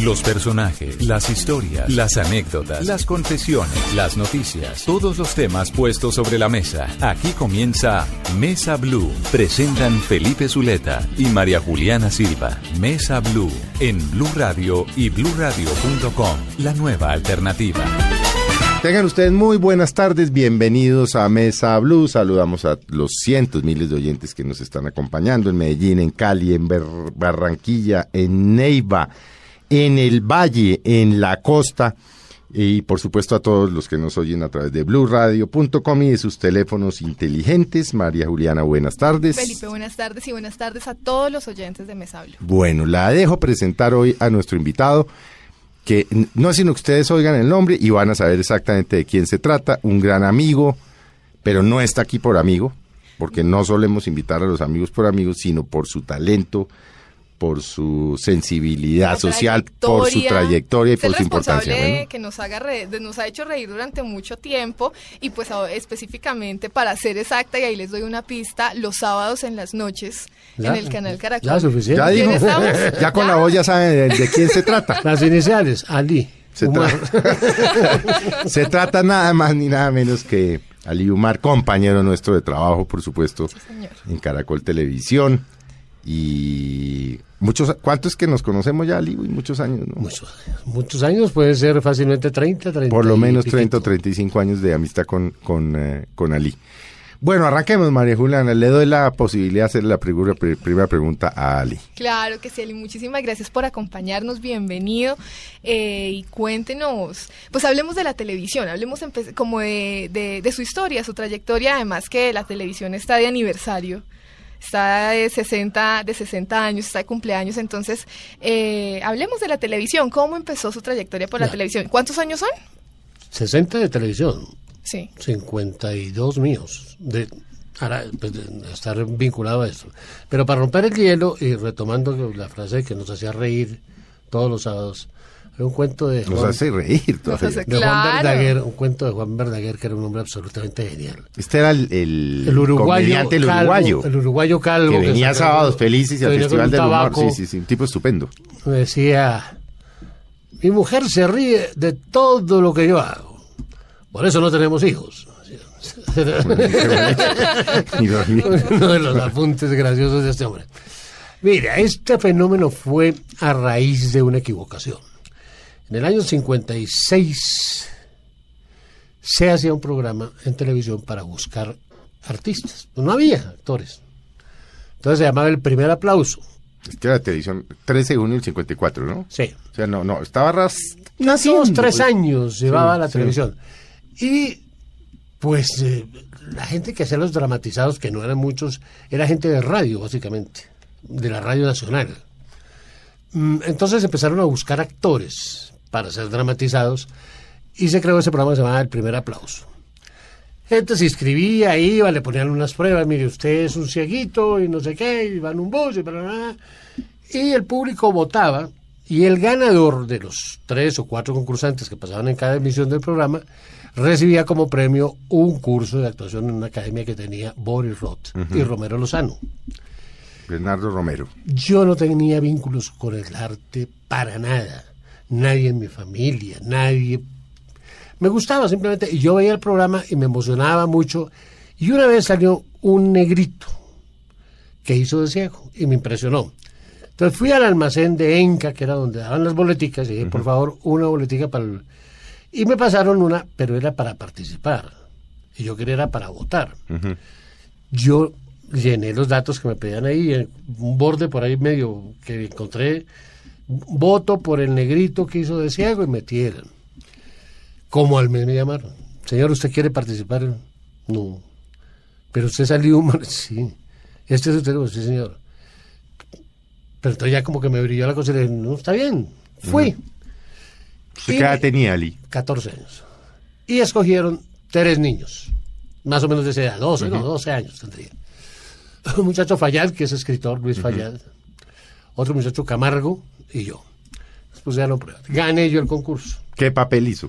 Los personajes, las historias, las anécdotas, las confesiones, las noticias, todos los temas puestos sobre la mesa. Aquí comienza Mesa Blue. Presentan Felipe Zuleta y María Juliana Silva. Mesa Blue en Blue Radio y bluradio.com. La nueva alternativa. Tengan ustedes muy buenas tardes, bienvenidos a Mesa Blue. Saludamos a los cientos, miles de oyentes que nos están acompañando en Medellín, en Cali, en Barranquilla, en Neiva, en el Valle, en la costa. Y por supuesto a todos los que nos oyen a través de bluradio.com y de sus teléfonos inteligentes. María Juliana, buenas tardes. Felipe, buenas tardes y buenas tardes a todos los oyentes de Mesa Blue. Bueno, la dejo presentar hoy a nuestro invitado que no es sino que ustedes oigan el nombre y van a saber exactamente de quién se trata, un gran amigo, pero no está aquí por amigo, porque no solemos invitar a los amigos por amigos, sino por su talento, por su sensibilidad social, por su trayectoria y por su importancia. que nos, haga nos ha hecho reír durante mucho tiempo y pues específicamente para ser exacta, y ahí les doy una pista, los sábados en las noches en el canal Caracol. Ya, suficiente. Ya, dijo, ya con la voz ya saben de, quién se trata. Las iniciales, Ali. Se, se trata nada más ni nada menos que Ali Umar, compañero nuestro de trabajo, por supuesto, en Caracol Televisión. Y muchos, ¿cuántos que nos conocemos ya, Ali? Muchos años, ¿no? Muchos, muchos años, puede ser fácilmente 30, 30. Por lo menos 30 o 35 años de amistad con, con, eh, con Ali. Bueno, arranquemos, María Juliana. Le doy la posibilidad de hacer la primera, primera pregunta a Ali. Claro que sí, Ali. Muchísimas gracias por acompañarnos. Bienvenido. Eh, y cuéntenos, pues hablemos de la televisión, hablemos como de, de, su historia, su trayectoria, además que la televisión está de aniversario está de 60, de 60 años, está de cumpleaños, entonces eh, hablemos de la televisión, ¿cómo empezó su trayectoria por la televisión? ¿Cuántos años son? 60 de televisión, sí. 52 míos, de, pues, de estar vinculado a esto. Pero para romper el hielo y retomando la frase que nos hacía reír todos los sábados, un cuento de Juan, Nos hace reír de Juan Verdaguer, un cuento de Juan Verdaguer que era un hombre absolutamente genial. Este era el, el, uruguayo, el uruguayo. El uruguayo calvo. Que venía sábados felices y al Festival del Humor. Sí, sí, sí, un tipo estupendo. Me decía, mi mujer se ríe de todo lo que yo hago. Por eso no tenemos hijos. Uno de los apuntes graciosos de este hombre. Mira, este fenómeno fue a raíz de una equivocación. En el año 56 se hacía un programa en televisión para buscar artistas. No había actores. Entonces se llamaba El Primer Aplauso. Es que era televisión 13 de junio del 54, ¿no? Sí. O sea, no, no, estaba ras... Nacidos tres pues. años llevaba la televisión. Y pues eh, la gente que hacía los dramatizados, que no eran muchos, era gente de radio, básicamente, de la radio nacional. Mm, entonces empezaron a buscar actores para ser dramatizados y se creó ese programa que se llamaba El Primer Aplauso. Gente se inscribía, iba, le ponían unas pruebas, mire, usted es un cieguito y no sé qué, y va en un bus y nada. Y el público votaba y el ganador de los tres o cuatro concursantes que pasaban en cada emisión del programa recibía como premio un curso de actuación en una academia que tenía Boris Roth y Romero Lozano. Bernardo Romero. Yo no tenía vínculos con el arte para nada nadie en mi familia, nadie. Me gustaba simplemente, y yo veía el programa y me emocionaba mucho. Y una vez salió un negrito que hizo de ciego y me impresionó. Entonces fui al almacén de Enca, que era donde daban las boleticas, y dije, por favor, una boletica para el... Y me pasaron una, pero era para participar. Y yo quería era para votar. Yo llené los datos que me pedían ahí, un borde por ahí medio que encontré voto por el negrito que hizo de ciego y metieron. Como al mes me llamaron. Señor, ¿usted quiere participar? No. Pero usted salió mal. Sí. Este es usted, sí, señor. Pero entonces ya como que me brilló la cosa y le dije, no, está bien. Fui. ¿Qué edad tenía Ali? 14 años. Y escogieron tres niños. Más o menos de esa edad, 12, no, 12 años tendría. Un muchacho Fallad, que es escritor, Luis Fallad. Otro muchacho Camargo, y yo. Después ya lo Gané yo el concurso. ¿Qué papel hizo?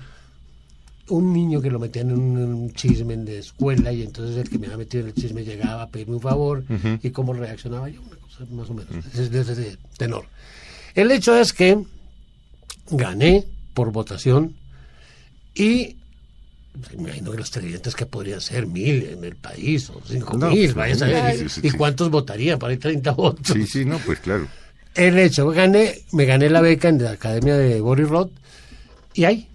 Un niño que lo metían en un, chisme de escuela y entonces el que me había metido en el chisme llegaba a pedirme un favor y cómo reaccionaba yo, una cosa más o menos, de ese tenor. El hecho es que gané por votación y me imagino que los televidentes que podrían ser mil en el país o cinco No, mil, sí, vaya a saber. sí, sí, ¿Y cuántos votarían? Para ahí 30 votos. Sí, sí, no, pues claro. El hecho, gané, me gané la beca en la academia de Boris Roth y ahí,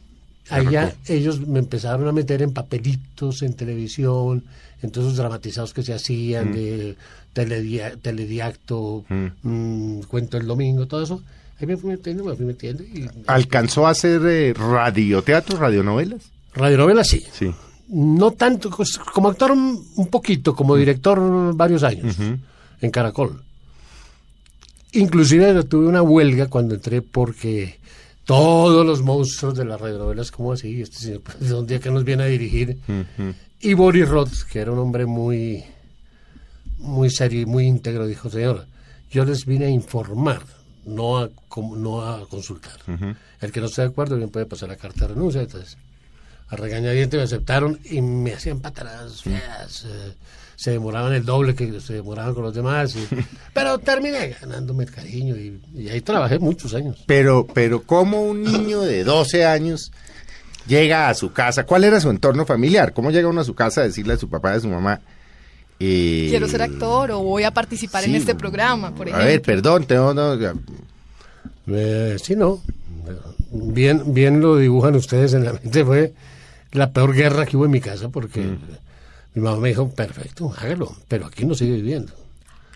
allá ellos me empezaron a meter en papelitos, en televisión, en todos esos dramatizados que se hacían de teledia- telediacto, mm, cuento el domingo, todo eso. Ahí me fui metiendo, me fui metiendo. Y, ¿Alcanzó a hacer eh, radioteatro, radionovelas? radionovela sí. Sí. No tanto, pues, como actor un, un poquito, como director varios años en Caracol. Inclusive tuve una huelga cuando entré porque todos los monstruos de las radionovelas, como así? Este señor, pues, un día que nos viene a dirigir. Y Boris Roth, que era un hombre muy, muy serio y muy íntegro, dijo, señor, yo les vine a informar, no a, no a consultar. El que no esté de acuerdo bien puede pasar la carta de renuncia. Entonces, a regañadientes me aceptaron y me hacían patadas feas. eh, se demoraban el doble que se demoraban con los demás. y- pero terminé ganándome el cariño y, y ahí trabajé muchos años. Pero, pero ¿cómo un niño de 12 años llega a su casa? ¿Cuál era su entorno familiar? ¿Cómo llega uno a su casa a decirle a su papá y a su mamá? eh, Quiero ser actor o voy a participar en este programa, por A ejemplo. ver, perdón, tengo... no, Eh, sí, no. Bien, bien lo dibujan ustedes en la mente. Fue la peor guerra que hubo en mi casa porque mi mamá me dijo, perfecto, hágalo, pero aquí no sigue viviendo.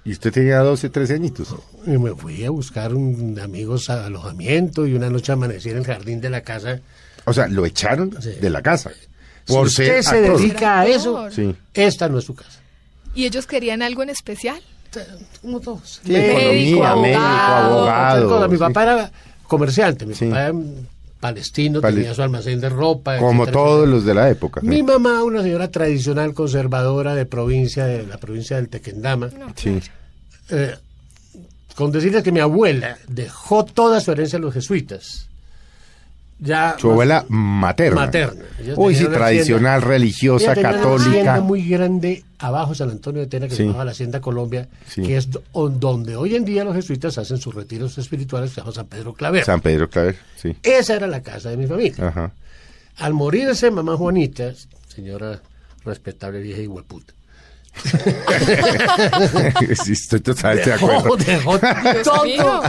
y usted tenía 12, 13 añitos. Y me fui a buscar un amigos a alojamiento y una noche amanecí en el jardín de la casa. O sea, lo echaron Sí. de la casa. Si Por usted ser se actor. dedica a eso, Sí. esta no es su casa. ¿Y ellos querían algo en especial? Como todos. Sí, Médico, economía, médico, abogado, abogado. Otra cosa, Mi sí. papá era comerciante, mi Sí. papá era palestino, Pale- tenía su almacén de ropa. Como etcétera, todos etcétera. los de la época. Mi mamá, una señora tradicional conservadora de provincia, de la provincia del Tequendama, Sí. eh, con decirles que mi abuela dejó toda su herencia a los jesuitas. Ya Su abuela materna. Materna. Uy, sí, una tradicional, hacienda- religiosa, Ella tenía Una católica. hacienda muy grande abajo San Antonio de Tena, que Sí. se llamaba la Hacienda Colombia, Sí. que es donde hoy en día los jesuitas hacen sus retiros espirituales, que se llama San Pedro Claver. San Pedro Claver, sí. Esa era la casa de mi familia. Ajá. Al morirse mamá Juanita, señora respetable vieja y hueputa, sí, estoy totalmente de acuerdo. dejó, dejó todo,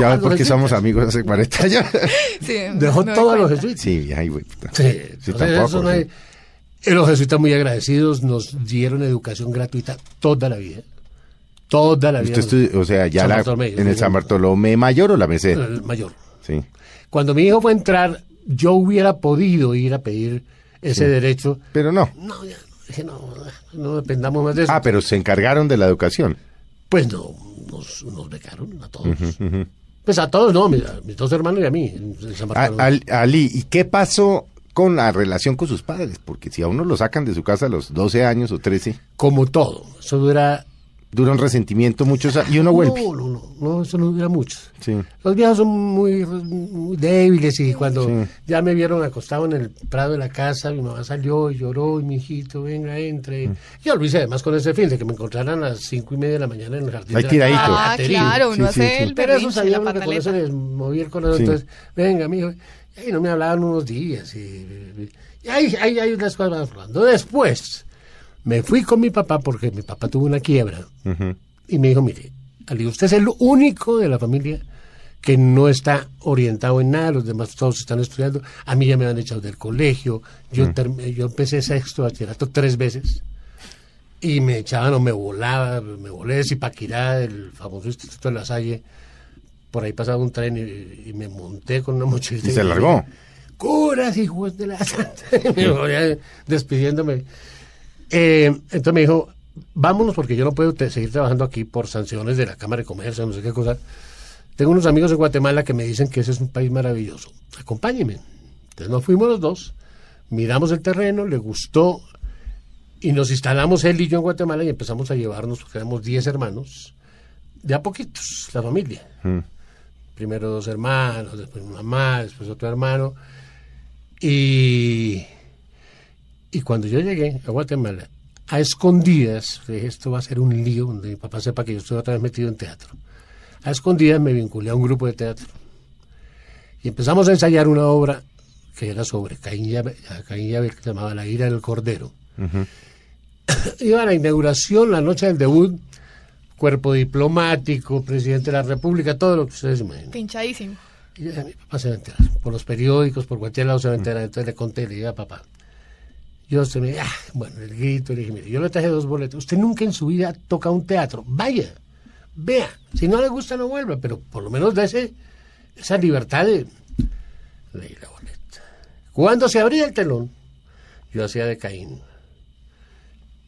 Ya a ves los porque somos amigos hace 40 años. Sí, Dejó no me todo a los jesuitas. Sí, ay, güey. puta. Sí, Sí, tampoco, eso no hay- sí. y los jesuitas muy agradecidos nos dieron educación gratuita toda la vida. Toda la vida. Usted o sea, ya San la, en el. San Bartolomé Mayor o la Merced. El mayor. Sí. Cuando mi hijo fue a entrar, yo hubiera podido ir a pedir ese derecho. Pero no. No, ya, dije, no, no dependamos más de eso. Ah, pero se encargaron de la educación. Pues no, nos, nos becaron a todos. Pues a todos, no, mis, a mis dos hermanos y a mí. al- Ali, ¿y qué pasó con la relación con sus padres? Porque si a uno lo sacan de su casa a los 12 años o 13, Como todo, eso dura... dura un resentimiento muchos a- y uno vuelve. No, no, no, no, eso no dura mucho. Sí. Los viejos son muy, muy débiles y cuando Sí. ya me vieron acostado en el prado de la casa, mi mamá salió y lloró y mi hijito, venga, entre. Mm. Yo lo hice además con ese fin de que me encontraran a las cinco y media de la mañana en el jardín. Ahí tiradito. Ah, claro, uno hace sí. el Pero eso sabía que con eso les movía el corazón. Entonces, venga, mijo. Y ahí no me hablaban unos días. Y, y ahí, ahí, ahí las cosas van hablando. Después, me fui con mi papá porque mi papá tuvo una quiebra. Y me dijo, mire, Ali, usted es el único de la familia que no está orientado en nada, los demás todos están estudiando. A mí ya me han echado del colegio. Yo, term- yo empecé sexto bachillerato tres veces. Y me echaban o me volaba, me volé de Zipaquirá, el famoso Instituto de la Salle. Por ahí pasaba un tren y, y me monté con una mochilita. ¿Y se largó? Curas, hijos de la santa. Me voy a- despidiéndome. Eh, entonces me dijo, vámonos porque yo no puedo seguir trabajando aquí por sanciones de la Cámara de Comercio, no sé qué cosa. Tengo unos amigos en Guatemala que me dicen que ese es un país maravilloso. Acompáñenme. Entonces nos fuimos los dos, miramos el terreno, le gustó y nos instalamos él y yo en Guatemala y empezamos a llevarnos, porque éramos 10 hermanos, de a poquitos, la familia. Mm. Primero dos hermanos, después mamá, después otro hermano. Y, y cuando yo llegué a Guatemala, a escondidas, dije, esto va a ser un lío, donde mi papá sepa que yo estoy otra vez metido en teatro. A escondidas me vinculé a un grupo de teatro. Y empezamos a ensayar una obra que era sobre Caín y Abel, Caín y Abel, que se llamaba La ira del cordero. Iba a la inauguración, la noche del debut, cuerpo diplomático, presidente de la República, todo lo que ustedes imaginen. Pinchadísimo. Y yo dije, mi papá se va a enterar. Por los periódicos, por cualquier lado se va a enterar. Entonces le conté, le dije a papá. Yo se me, ah, bueno, el grito, le dije, mire, yo le traje dos boletos. Usted nunca en su vida toca un teatro. Vaya, vea. Si no le gusta, no vuelva, pero por lo menos ese esa libertad de. Le di la boleta. Cuando se abría el telón, yo hacía de Caín.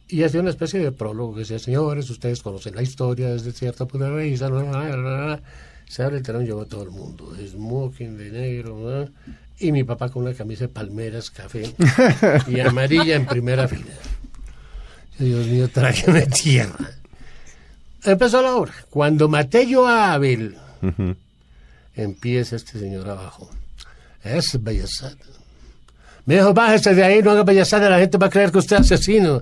Y hacía una especie de prólogo que decía, señores, ustedes conocen la historia desde cierta punto de vista. bla, bla, bla, bla, bla". Se abre el telón, llegó todo el mundo, smoking, de negro, ¿no? Y mi papá con una camisa de palmeras, café y amarilla en primera fila. Yo, Dios mío, tráigame tierra. Empezó la obra. Cuando maté yo a Abel, empieza este señor abajo. Es bellezada. Me dijo, bájese de ahí, no haga bellezada, la gente va a creer que usted es asesino.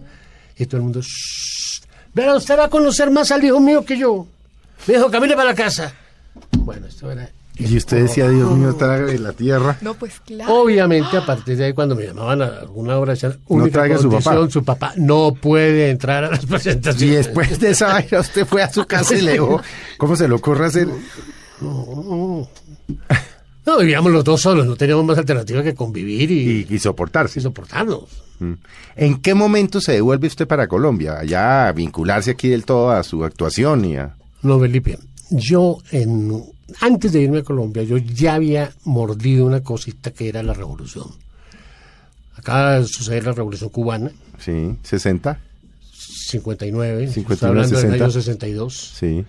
Y todo el mundo, "Shh, Pero usted va a conocer más al hijo mío que yo. Me dijo, camine para la casa. Bueno, esto era... Y usted decía, Dios mío, trague la tierra. No, pues claro. Obviamente, a partir de ahí, cuando me llamaban a alguna hora, decían, única traiga a su papá. su papá no puede entrar a las Y presentaciones. después de esa vaina, usted fue a su casa y le dijo, ¿cómo se le ocurre hacer? No, vivíamos los dos solos, no teníamos más alternativa que convivir y, Y, y soportarse. y soportarnos. Mm. ¿En qué momento se devuelve usted para Colombia? Allá a vincularse aquí del todo a su actuación y a... No, Felipe, yo en, antes de irme a Colombia, yo ya había mordido una cosita que era la revolución. Acaba de suceder la revolución cubana, Sí, 60. 59, 59, estoy hablando del 60. año 62. Sí.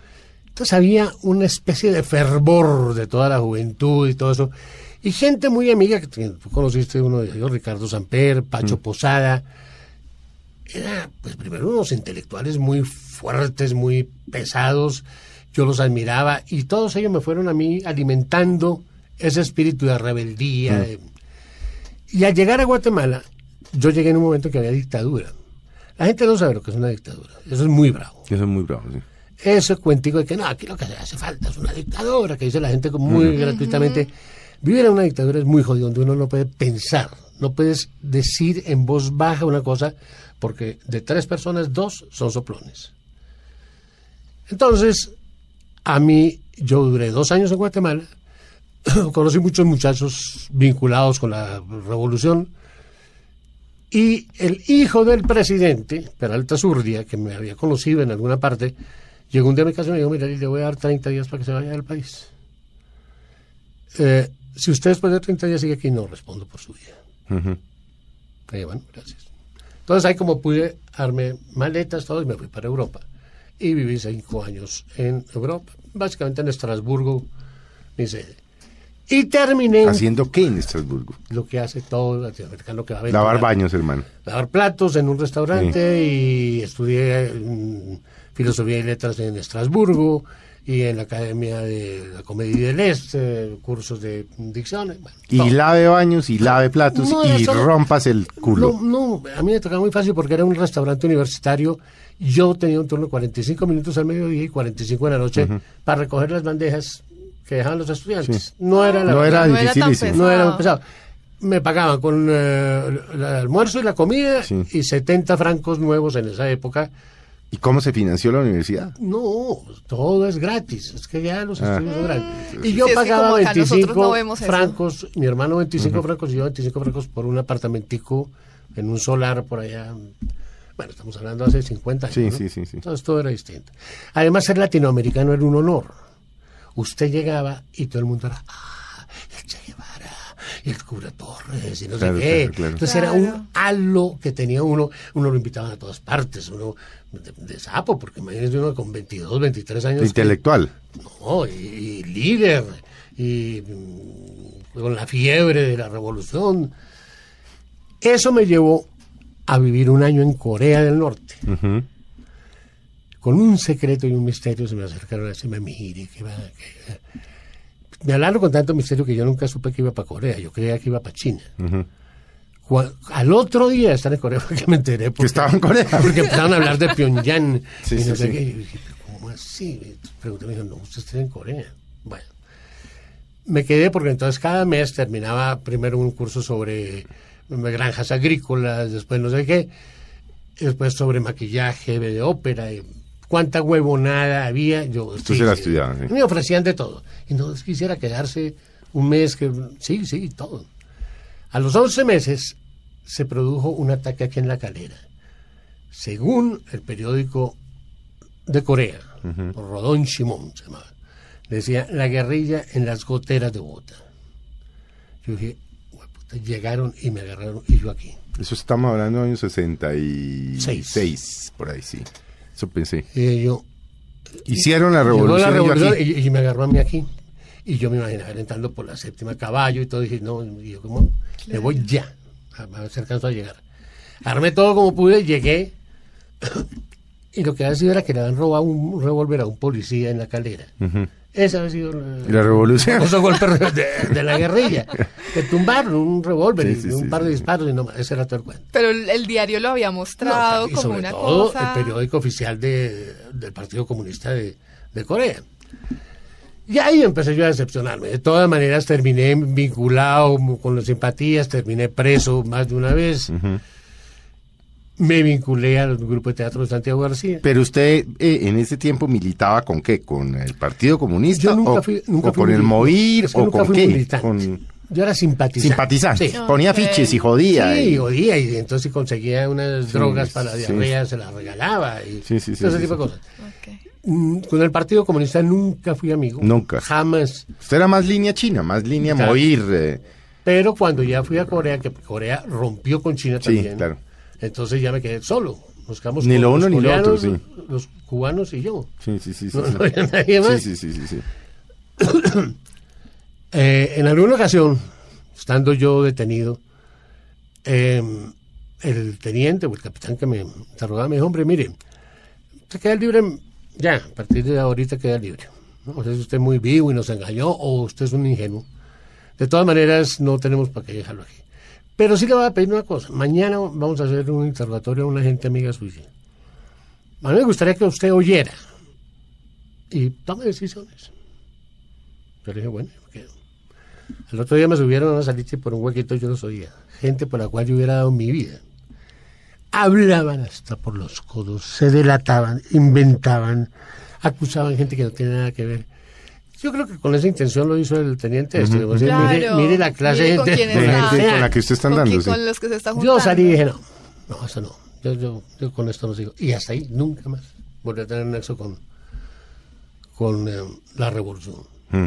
Entonces había una especie de fervor de toda la juventud y todo eso. Y gente muy amiga, que tú conociste uno de ellos, Ricardo Samper, Pacho Posada. Era, pues primero unos intelectuales muy fuertes, muy pesados. Yo los admiraba y todos ellos me fueron a mí alimentando ese espíritu de rebeldía. de- Y al llegar a Guatemala, yo llegué en un momento que había dictadura. La gente no sabe lo que es una dictadura. Eso es muy bravo Eso es muy bravo, sí. ese cuentico de que no, aquí lo que hace falta es una dictadura, que dice la gente muy gratuitamente. Vivir en una dictadura es muy jodido, donde uno no puede pensar, no puedes decir en voz baja una cosa, porque de tres personas, dos son soplones. Entonces, a mí, yo duré dos años en Guatemala, conocí muchos muchachos vinculados con la revolución, y el hijo del presidente, Peralta Zurdia, que me había conocido en alguna parte, llegó un día a mi casa y me dijo, mira, le voy a dar 30 días para que se vaya del país. Eh, si usted después de 30 días sigue aquí, no respondo por su vida. Dije, bueno, gracias. Entonces ahí como pude, armé maletas, todo, y me fui para Europa. Y viví cinco años en Europa, básicamente en Estrasburgo, mi sede. Y terminé en ¿Haciendo qué en Estrasburgo? lo que hace todo latinoamericano que va a ver. Lavar baños, hermano. lavar platos en un restaurante y estudié mm, filosofía y letras en Estrasburgo y en la Academia de la Comedia del Este, cursos de dicción. bueno, Y lave baños y lave platos No, y eso rompas el culo. No, no, a mí me tocaba muy fácil porque era un restaurante universitario. Yo tenía un turno de 45 minutos al mediodía y 45 en la noche para recoger las bandejas que dejaban los estudiantes. No era la No era No era no era muy pesado. pesado. Me pagaban con eh, el almuerzo y la comida Sí. y 70 francos nuevos en esa época. ¿Y cómo se financió la universidad? No, todo es gratis. Es que ya los Ah. estudios son gratis. Y yo Sí, es que pagaba como acá nosotros 25 no vemos eso. francos, mi hermano 25 francos y yo 25 francos por un apartamentico en un solar por allá. Bueno, estamos hablando hace 50 años. Sí, ¿no? sí, sí, sí. Entonces todo era distinto. Además, ser latinoamericano era un honor. Usted llegaba y todo el mundo era, ah, y el cura Torres, y no Claro, sé qué. claro, claro. Entonces era un halo que tenía uno, uno lo invitaban a todas partes, uno de, de sapo, porque imagínese uno con 22, 23 años. que- Intelectual. no, y, y líder, y mm, con la fiebre de la revolución. Eso me llevó a vivir un año en Corea del Norte. Con un secreto y un misterio se me acercaron a decirme, mire, que va, que... Me hablaron con tanto misterio que yo nunca supe que iba para Corea, yo creía que iba para China. Al otro día de estar en Corea fue que me enteré. Porque, estaba en Corea. Porque empezaron a hablar de Pyongyang. Sí, y no sí, sé sí. qué. Yo dije, ¿cómo así? Pregunté, me dijo, no, usted está en Corea. Bueno. me quedé porque entonces cada mes terminaba primero un curso sobre granjas agrícolas, después no sé qué, después sobre maquillaje de ópera, y cuánta huevonada había. Yo, Usted se la estudiaba, sí. Me ofrecían de todo. Y no quisiera quedarse un mes que... Sí, sí, todo. A los 11 meses se produjo un ataque aquí en la calera. Según el periódico de Corea, Rodón Shimon se llamaba, decía la guerrilla en las goteras de Bogotá. Yo dije, "Hueputa", llegaron y me agarraron y yo aquí. Eso estamos hablando de años 66, por ahí sí. Eso pensé. Y yo, Hicieron la revolución. la revolución y, y me agarró a mí aquí. Y yo me imaginaba entrando por la séptima caballo y todo. Y dije, no, y yo como, me voy ya. A ver si alcanzo a llegar. Armé todo como pude, llegué. Y lo que había sido era que le habían robado un revólver a un policía en la calera. Esa había sido la, La revolución. Los golpes de, de la guerrilla. Que tumbaron un revólver Sí, sí, y un sí, par de sí. disparos y no más. Ese era todo el cuento. Pero el, el diario lo había mostrado No, y como sobre una todo cosa. el periódico oficial de- del Partido Comunista de, de Corea. Y ahí empecé yo a decepcionarme. De todas maneras terminé vinculado con las simpatías, terminé preso más de una vez. Me vinculé al grupo de teatro de Santiago García. Pero usted eh, en ese tiempo militaba con qué? ¿Con el Partido Comunista? Yo nunca o, fui, nunca o fui con el es que ¿O nunca con fui qué? militante. Con Yo era simpatizante. simpatizante. Sí. Ponía fiches y jodía. Sí, y- jodía y entonces si conseguía unas Sí, drogas para la sí. diarrea se las regalaba y Sí, sí, sí, todo ese sí, tipo sí. de cosas. Ok. Mm, Con el Partido Comunista nunca fui amigo. Nunca. Jamás. Usted era más línea china, más línea Claro. Movir. eh, Pero cuando ya fui a Corea, que Corea rompió con China Sí, también, claro. Entonces ya me quedé solo. Nos quedamos Ni lo uno los ni lo otro, sí. Los cubanos y yo. sí, sí, sí. sí, No, sí. no había nadie más. Sí, sí, sí. Eh, en alguna ocasión, estando yo detenido, eh, el teniente o el capitán que me interrogaba me dijo, hombre, mire, usted queda libre, ya, a partir de ahorita queda libre. ¿no? O sea, es usted muy vivo y nos engañó o usted es un ingenuo. De todas maneras, no tenemos para qué dejarlo aquí. Pero sí le voy a pedir una cosa. Mañana vamos a hacer un interrogatorio a una gente amiga suya. A mí me gustaría que usted oyera y tome decisiones. Yo le dije, bueno, me quedo. El otro día me subieron a una salita por un huequito yo los oía. Gente por la cual yo hubiera dado mi vida. Hablaban hasta por los codos, se delataban, inventaban, acusaban gente que no tiene nada que ver. Yo creo que con esa intención lo hizo el teniente sea, mire, Claro. mire la clase Mire de con gente. De gente con la que usted está Con andando. sí. con los que se está juntando. Yo salí y dije, no, no, eso no. Yo, yo, yo con esto no sigo. Y hasta ahí, nunca más volví a tener nexo con, con eh, la revolución. Mm.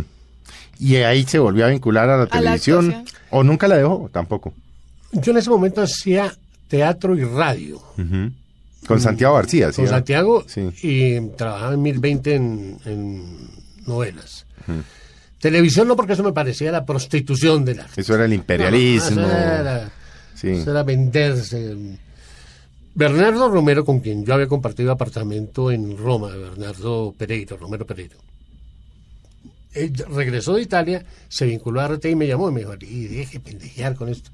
Y ahí se volvió a vincular a la A televisión. ¿O nunca la dejó? Tampoco. Yo en ese momento hacía teatro y radio Con Santiago García, ¿sí? con Santiago Sí. y trabajaba en 1020 en, en novelas. Televisión no, porque eso me parecía la prostitución de la Eso era el imperialismo. No, eso era, Sí. eso era venderse. Bernardo Romero, con quien yo había compartido apartamento en Roma, Bernardo Pereiro, Romero Pereiro. Él regresó de Italia, se vinculó a RT y me llamó y me dijo, y deje pendejear con esto.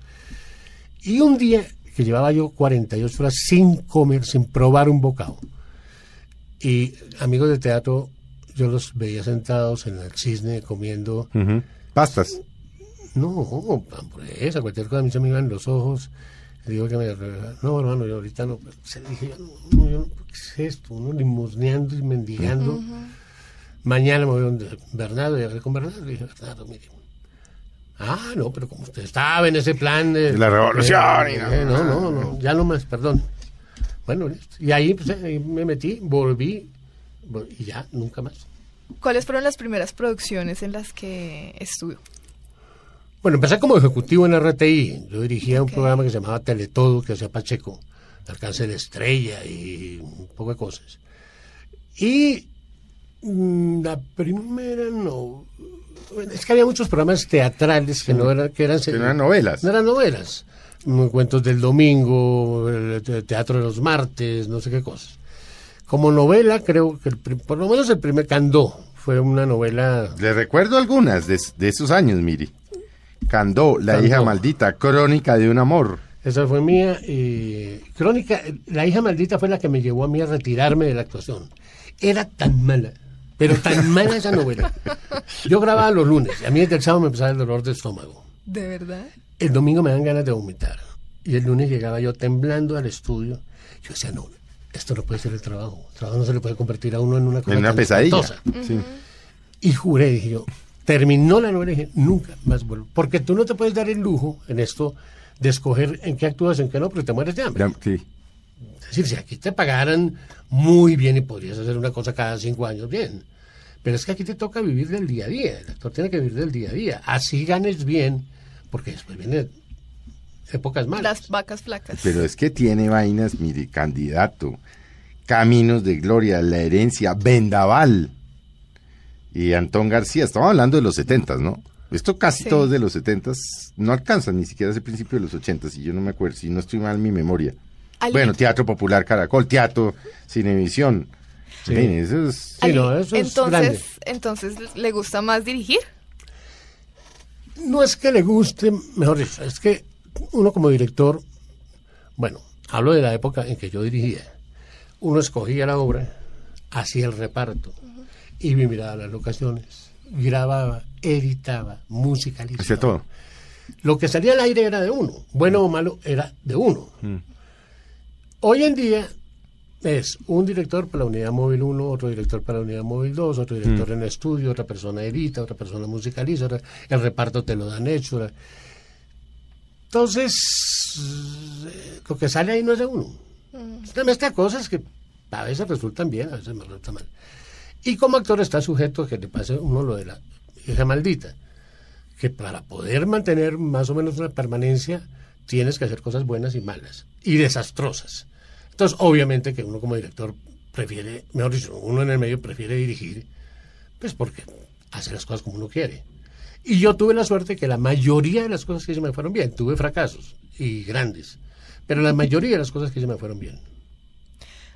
Y un día que llevaba yo 48 horas sin comer, sin probar un bocado, y amigos de teatro, yo los veía sentados en el cisne comiendo. Pastas. no, hamburguesa, cualquier cosa, a mí se me iban los ojos. Le digo que me. No, hermano, yo ahorita no. Se dije, yo no, yo no, ¿qué es esto? Uno limosneando y mendigando. Mañana me voy donde Bernardo y hablé con Bernardo. Le dije, Bernardo, mire. Ah, no, pero como usted estaba en ese plan de. La revolución y eh, no- no, no, no, ya no más, perdón. Bueno, listo. Y ahí, pues, ahí me metí, volví, vol- y ya, nunca más. ¿Cuáles fueron las primeras producciones en las que estuvo? Bueno, empecé como ejecutivo en RTI. Yo dirigía un programa que se llamaba Teletodo, que hacía Pacheco, Alcance de Estrella y un poco de cosas. Y mm, la primera no. Es que había muchos programas teatrales que no eran. Que eran, Que no eran novelas. No eran novelas. Mm, Cuentos del domingo, teatro de los martes, no sé qué cosas. Como novela, creo que el por lo menos el primer Candó fue una novela Le recuerdo algunas de, de esos años, Miri. Candó, La Candó. hija maldita, Crónica de un amor. Esa fue mía. Y Crónica, la hija maldita fue la que me llevó a mí a retirarme de la actuación. Era tan mala, Pero tan mala esa novela. Yo grababa los lunes. Y a mí desde el sábado me empezaba el dolor de estómago. ¿De verdad? El domingo me dan ganas de vomitar. Y el lunes llegaba yo temblando al estudio. Yo decía, no, esto no puede ser el trabajo. El trabajo no se le puede convertir a uno en una cosa En una tan pesadilla. Sí. Y juré, dije yo, terminó la novela y dije, nunca más vuelvo. Porque tú no te puedes dar el lujo en esto de escoger en qué actúas, en qué no, porque te mueres de hambre. Sí. Es decir, si aquí te pagaran muy bien y podrías hacer una cosa cada cinco años, bien. Pero es que aquí te toca vivir del día a día. El actor tiene que vivir del día a día. Así ganes bien, porque después vienen épocas malas. Las vacas flacas. Pero es que tiene vainas, mire, candidato, Caminos de Gloria, La Herencia, Vendaval y Antón García. Estamos hablando de los setentas, ¿no? Esto casi Sí. todo es de los setentas, no alcanza ni siquiera ese principio de los ochentas, y yo no me acuerdo, si no estoy mal en mi memoria. Bueno, Teatro Popular Caracol, Teatro Cinevisión. Sí. Eso es... Sí, no, eso es grande. entonces, entonces, ¿le gusta más dirigir? No es que le guste, mejor dicho, es que uno como director, bueno, hablo de la época en que yo dirigía, uno escogía la obra, hacía el reparto, y miraba las locaciones, grababa, editaba, musicalizaba. Hacía todo. Lo que salía al aire era de uno, bueno o malo era de uno. Hoy en día es un director para la unidad móvil 1, otro director para la unidad móvil 2, otro director en estudio, otra persona edita, otra persona musicaliza, otra- el reparto te lo dan hecho. la- Entonces, eh, lo que sale ahí no es de uno. Es una mezcla de cosas que a veces resultan bien, a veces me resultan mal. Y como actor está sujeto a que le pase uno lo de la hija maldita que para poder mantener más o menos una permanencia tienes que hacer cosas buenas y malas y desastrosas. Entonces, obviamente que uno como director prefiere, mejor dicho, uno en el medio prefiere dirigir, pues porque hace las cosas como uno quiere. Y yo tuve la suerte que la mayoría de las cosas que hice me fueron bien. Tuve fracasos y grandes, pero la mayoría de las cosas que hice me fueron bien.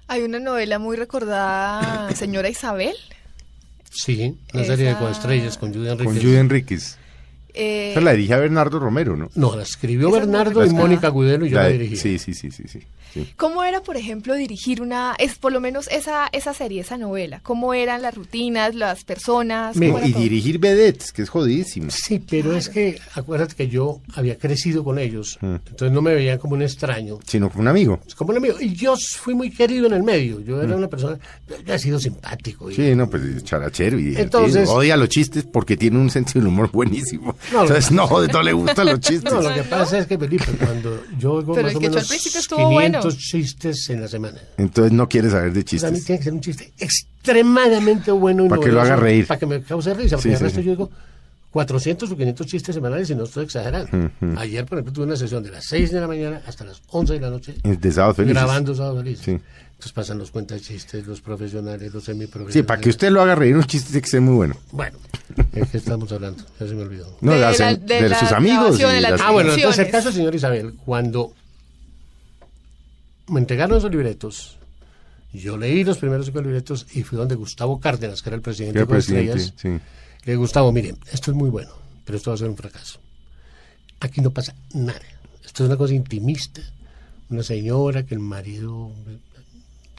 Hay una novela muy recordada, Señora Isabel. Sí, una serie de coestrellas con Judy Enríquez. Con Judy Enríquez. Eh, Esa la dirige Bernardo Romero, ¿no? No, la escribió Esa Bernardo y. Mónica Gudelo y yo La dirigí. Sí, sí, sí, sí, sí. sí. ¿Cómo era, por ejemplo, dirigir una, es por lo menos esa, esa serie, esa novela? ¿Cómo eran las rutinas, las personas? Mira, ¿Cómo era Y todo? dirigir vedettes, que es jodidísimo. Sí, pero es que acuérdate que yo había crecido con ellos, Mm. entonces no me veían como un extraño, Sino como un amigo. es como un amigo. Y yo fui muy querido en el medio, yo era una persona, yo he sido simpático. y- Mm. Sí, no, pues es charachero y Entonces- odia los chistes porque tiene un sentido del humor buenísimo. No, Entonces, no, no le gustan los chistes. No, lo que pasa es que, Felipe, cuando yo oigo Pero más o menos principio estuvo 500 bueno. chistes en la semana. Entonces no quiere saber de Pues a mí chistes. tiene que ser un chiste extremadamente bueno y Pa' que lo haga reír. Para que me cause risa, porque Sí, el resto sí. yo digo 400 o 500 chistes semanales y no estoy exagerando. Ayer, por ejemplo, tuve una sesión de las 6 de la mañana hasta las 11 de la noche De sábado feliz. grabando Sábado Feliz. Sí. Entonces pasan los cuentachistes, los profesionales, los semiprofesionales. Sí, para que usted lo haga reír, un chiste tiene que ser muy bueno. Bueno, ¿de qué estamos hablando? Ya se me olvidó. No, De de, la- hacer- de de la sus amigos. grabación, y de la las- Ah, bueno, entonces el caso señor Isabel, cuando me entregaron esos libretos, yo leí los primeros cinco libretos y fui donde Gustavo Cárdenas, que era el presidente de el presidente, Estrellas. sí. Le dije, Gustavo, mire, esto es muy bueno, pero esto va a ser un fracaso. Aquí no pasa nada. Esto es una cosa intimista. Una señora que el marido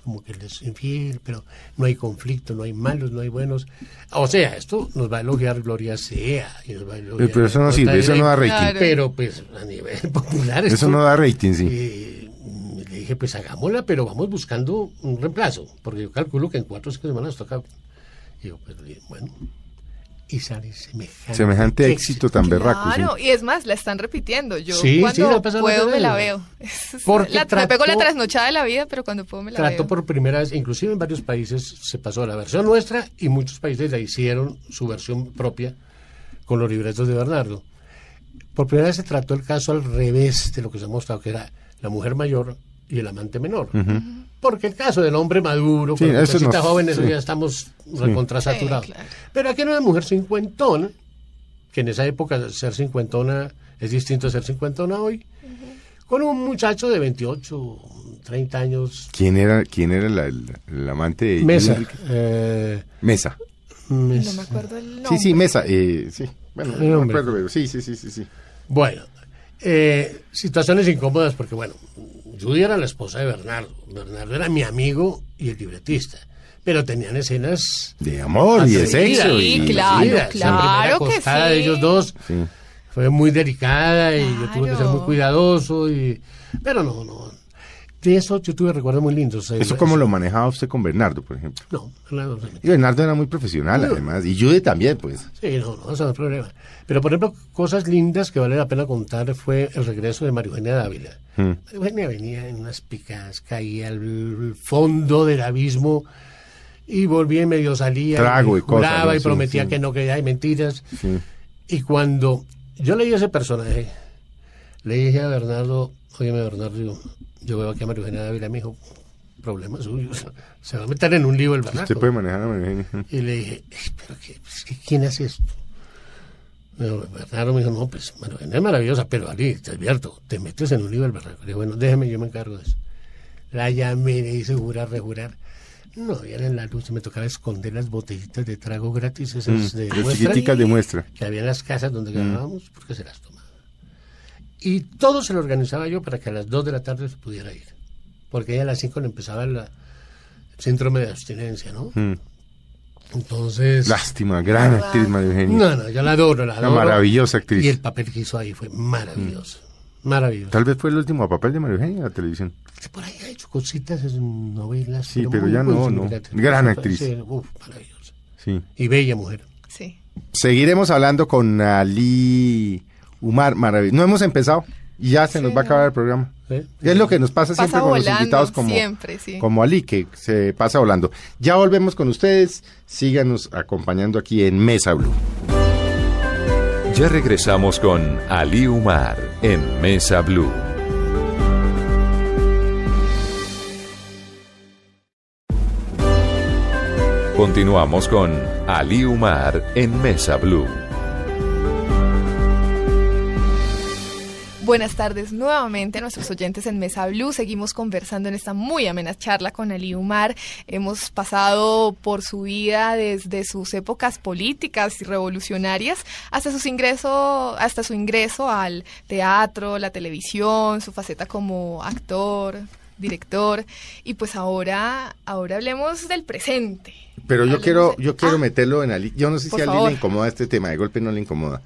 como que les es infiel, pero no hay conflicto, no hay malos, no hay buenos. O sea, esto nos va a elogiar Gloria Sea. Y nos va a elogiar Pero eso no sirve, eso no da rating. Claro. Pero pues a nivel popular Eso esto, no da rating, sí. eh, le dije, pues hagámosla, pero vamos buscando un reemplazo, porque yo calculo que en cuatro o cinco semanas toca. Y yo, pues, bueno, y sale semejante, Semejante éxito tan berraco. sí. Claro, y es más, la están repitiendo. Yo Sí, sí, cuando puedo me la veo. Porque la- me pego la trasnochada de la vida, pero cuando puedo me la Trató veo. por primera vez, inclusive en varios países se pasó a la versión nuestra y muchos países la hicieron su versión propia con los libretos de Bernardo. Por primera vez se trató el caso al revés de lo que se ha mostrado, que era la mujer mayor y el amante menor. Porque el caso del hombre maduro, Sí, con nos- joven, eso sí. ya estamos recontrasaturados. Sí, claro. Pero aquí era una mujer cincuentona, que en esa época ser cincuentona es distinto a ser cincuentona hoy, con un muchacho de 28, 30 años, ¿Quién era, quién era la- el, el amante de Mesa. Eh, Mesa. No me acuerdo el nombre. Sí, sí, Mesa. eh, sí. Bueno, El no me acuerdo, pero sí, sí, sí, sí, sí. Bueno, eh, situaciones incómodas porque, bueno, Judy era la esposa de Bernardo. Bernardo era mi amigo y el libretista. pero tenían escenas De amor y de sexo. Sí, y, claro, claro primera que sí. de ellos dos Sí. fue muy delicada y yo tuve que ser muy cuidadoso y pero no no de eso yo tuve recuerdos muy lindos ¿Eso cómo lo manejaba usted con Bernardo, por ejemplo? no no. Y Bernardo era muy profesional, además. Y Jude también, pues. Sí, no, no, eso no es problema. Pero, por ejemplo, cosas lindas que vale la pena contar fue el regreso de María Eugenia Dávila. Mm. María Eugenia venía en unas picadas, caía al fondo del abismo y volvía y medio salía. Trago y cosas, juraba ¿no? y Sí, prometía sí. que no quería y mentiras. Sí. Y cuando yo leí ese personaje, le dije a Bernardo, oye, Bernardo, yo, veo aquí a María Eugenia Dávila, me dijo, problema suyo, se va a meter en un lío el Usted Bernardo. puede manejar a María Eugenia. Y le dije, "Ey, ¿pero qué? Pues, ¿qué- ¿Quién hace esto? Bernardo me dijo, no, pues, María Eugenia es maravillosa, pero Ali, te advierto, te metes en un lío del Bernardo. Le dije, bueno, déjeme, yo me encargo de eso. La llamé, le hice jurar, rejurar. No, ya en la luz me tocaba esconder las botellitas de trago gratis, esas Mm, de muestra, de muestra. que había en las casas donde grabábamos, porque se las tomaba. Y todo se lo organizaba yo para que a las 2 de la tarde se pudiera ir. Porque ella a las 5 le empezaba la, el síndrome de abstinencia, ¿no? Mm. Entonces... Lástima, gran actriz María Eugenia. No, no, yo la adoro, la Una adoro. maravillosa actriz. Y el papel que hizo ahí fue maravilloso. Maravilloso. Tal vez fue el último papel de María Eugenia en la televisión. Por ahí ha hecho cositas en novelas. Sí, pero muy ya no, no. Gran actriz. Sí, uf, maravillosa. Sí. Y bella mujer. Sí. Seguiremos hablando con Ali Umar, maravilloso. No hemos empezado y ya se nos va a acabar el programa. ¿eh? Es lo que nos pasa siempre Pasa con los invitados como, siempre, sí. como Ali, que se pasa volando. Ya volvemos con ustedes. Síganos acompañando aquí en Mesa Blue. Ya regresamos con Ali Umar en Mesa Blue. Continuamos con Ali Umar en Mesa Blue. Buenas tardes nuevamente a nuestros oyentes en Mesa Blue. Seguimos conversando en esta muy amena charla con Ali Umar. Hemos pasado por su vida desde sus épocas políticas y revolucionarias hasta sus ingreso, hasta su ingreso al teatro, la televisión, su faceta como actor, director. Y pues ahora, ahora hablemos del presente. Pero yo Hablemos quiero, de- yo quiero Ah, meterlo en Ali. Yo no sé si a Ali favor. le incomoda este tema, de golpe no le incomoda.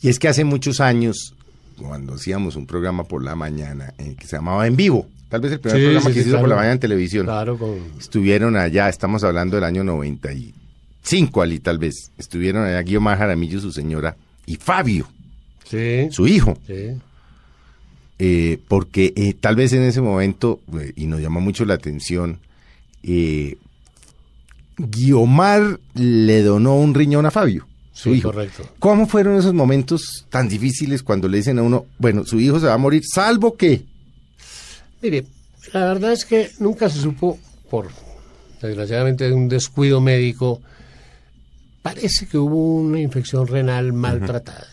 Y es que hace muchos años, cuando hacíamos un programa por la mañana eh, que se llamaba En Vivo, tal vez el primer Sí, programa sí, que sí, se hizo por la mañana en televisión, Claro, con... estuvieron allá, estamos hablando del año 95, Ali, tal vez. Estuvieron allá Guiomar Jaramillo, su señora, y Fabio, su hijo. eh, porque eh, tal vez en ese momento, eh, y nos llama mucho la atención, Guiomar le donó un riñón a Fabio, su Sí, hijo. correcto. ¿Cómo fueron esos momentos tan difíciles cuando le dicen a uno, bueno, su hijo se va a morir, salvo que... Mire, la verdad es que nunca se supo, por desgraciadamente un descuido médico, parece que hubo una infección renal maltratada.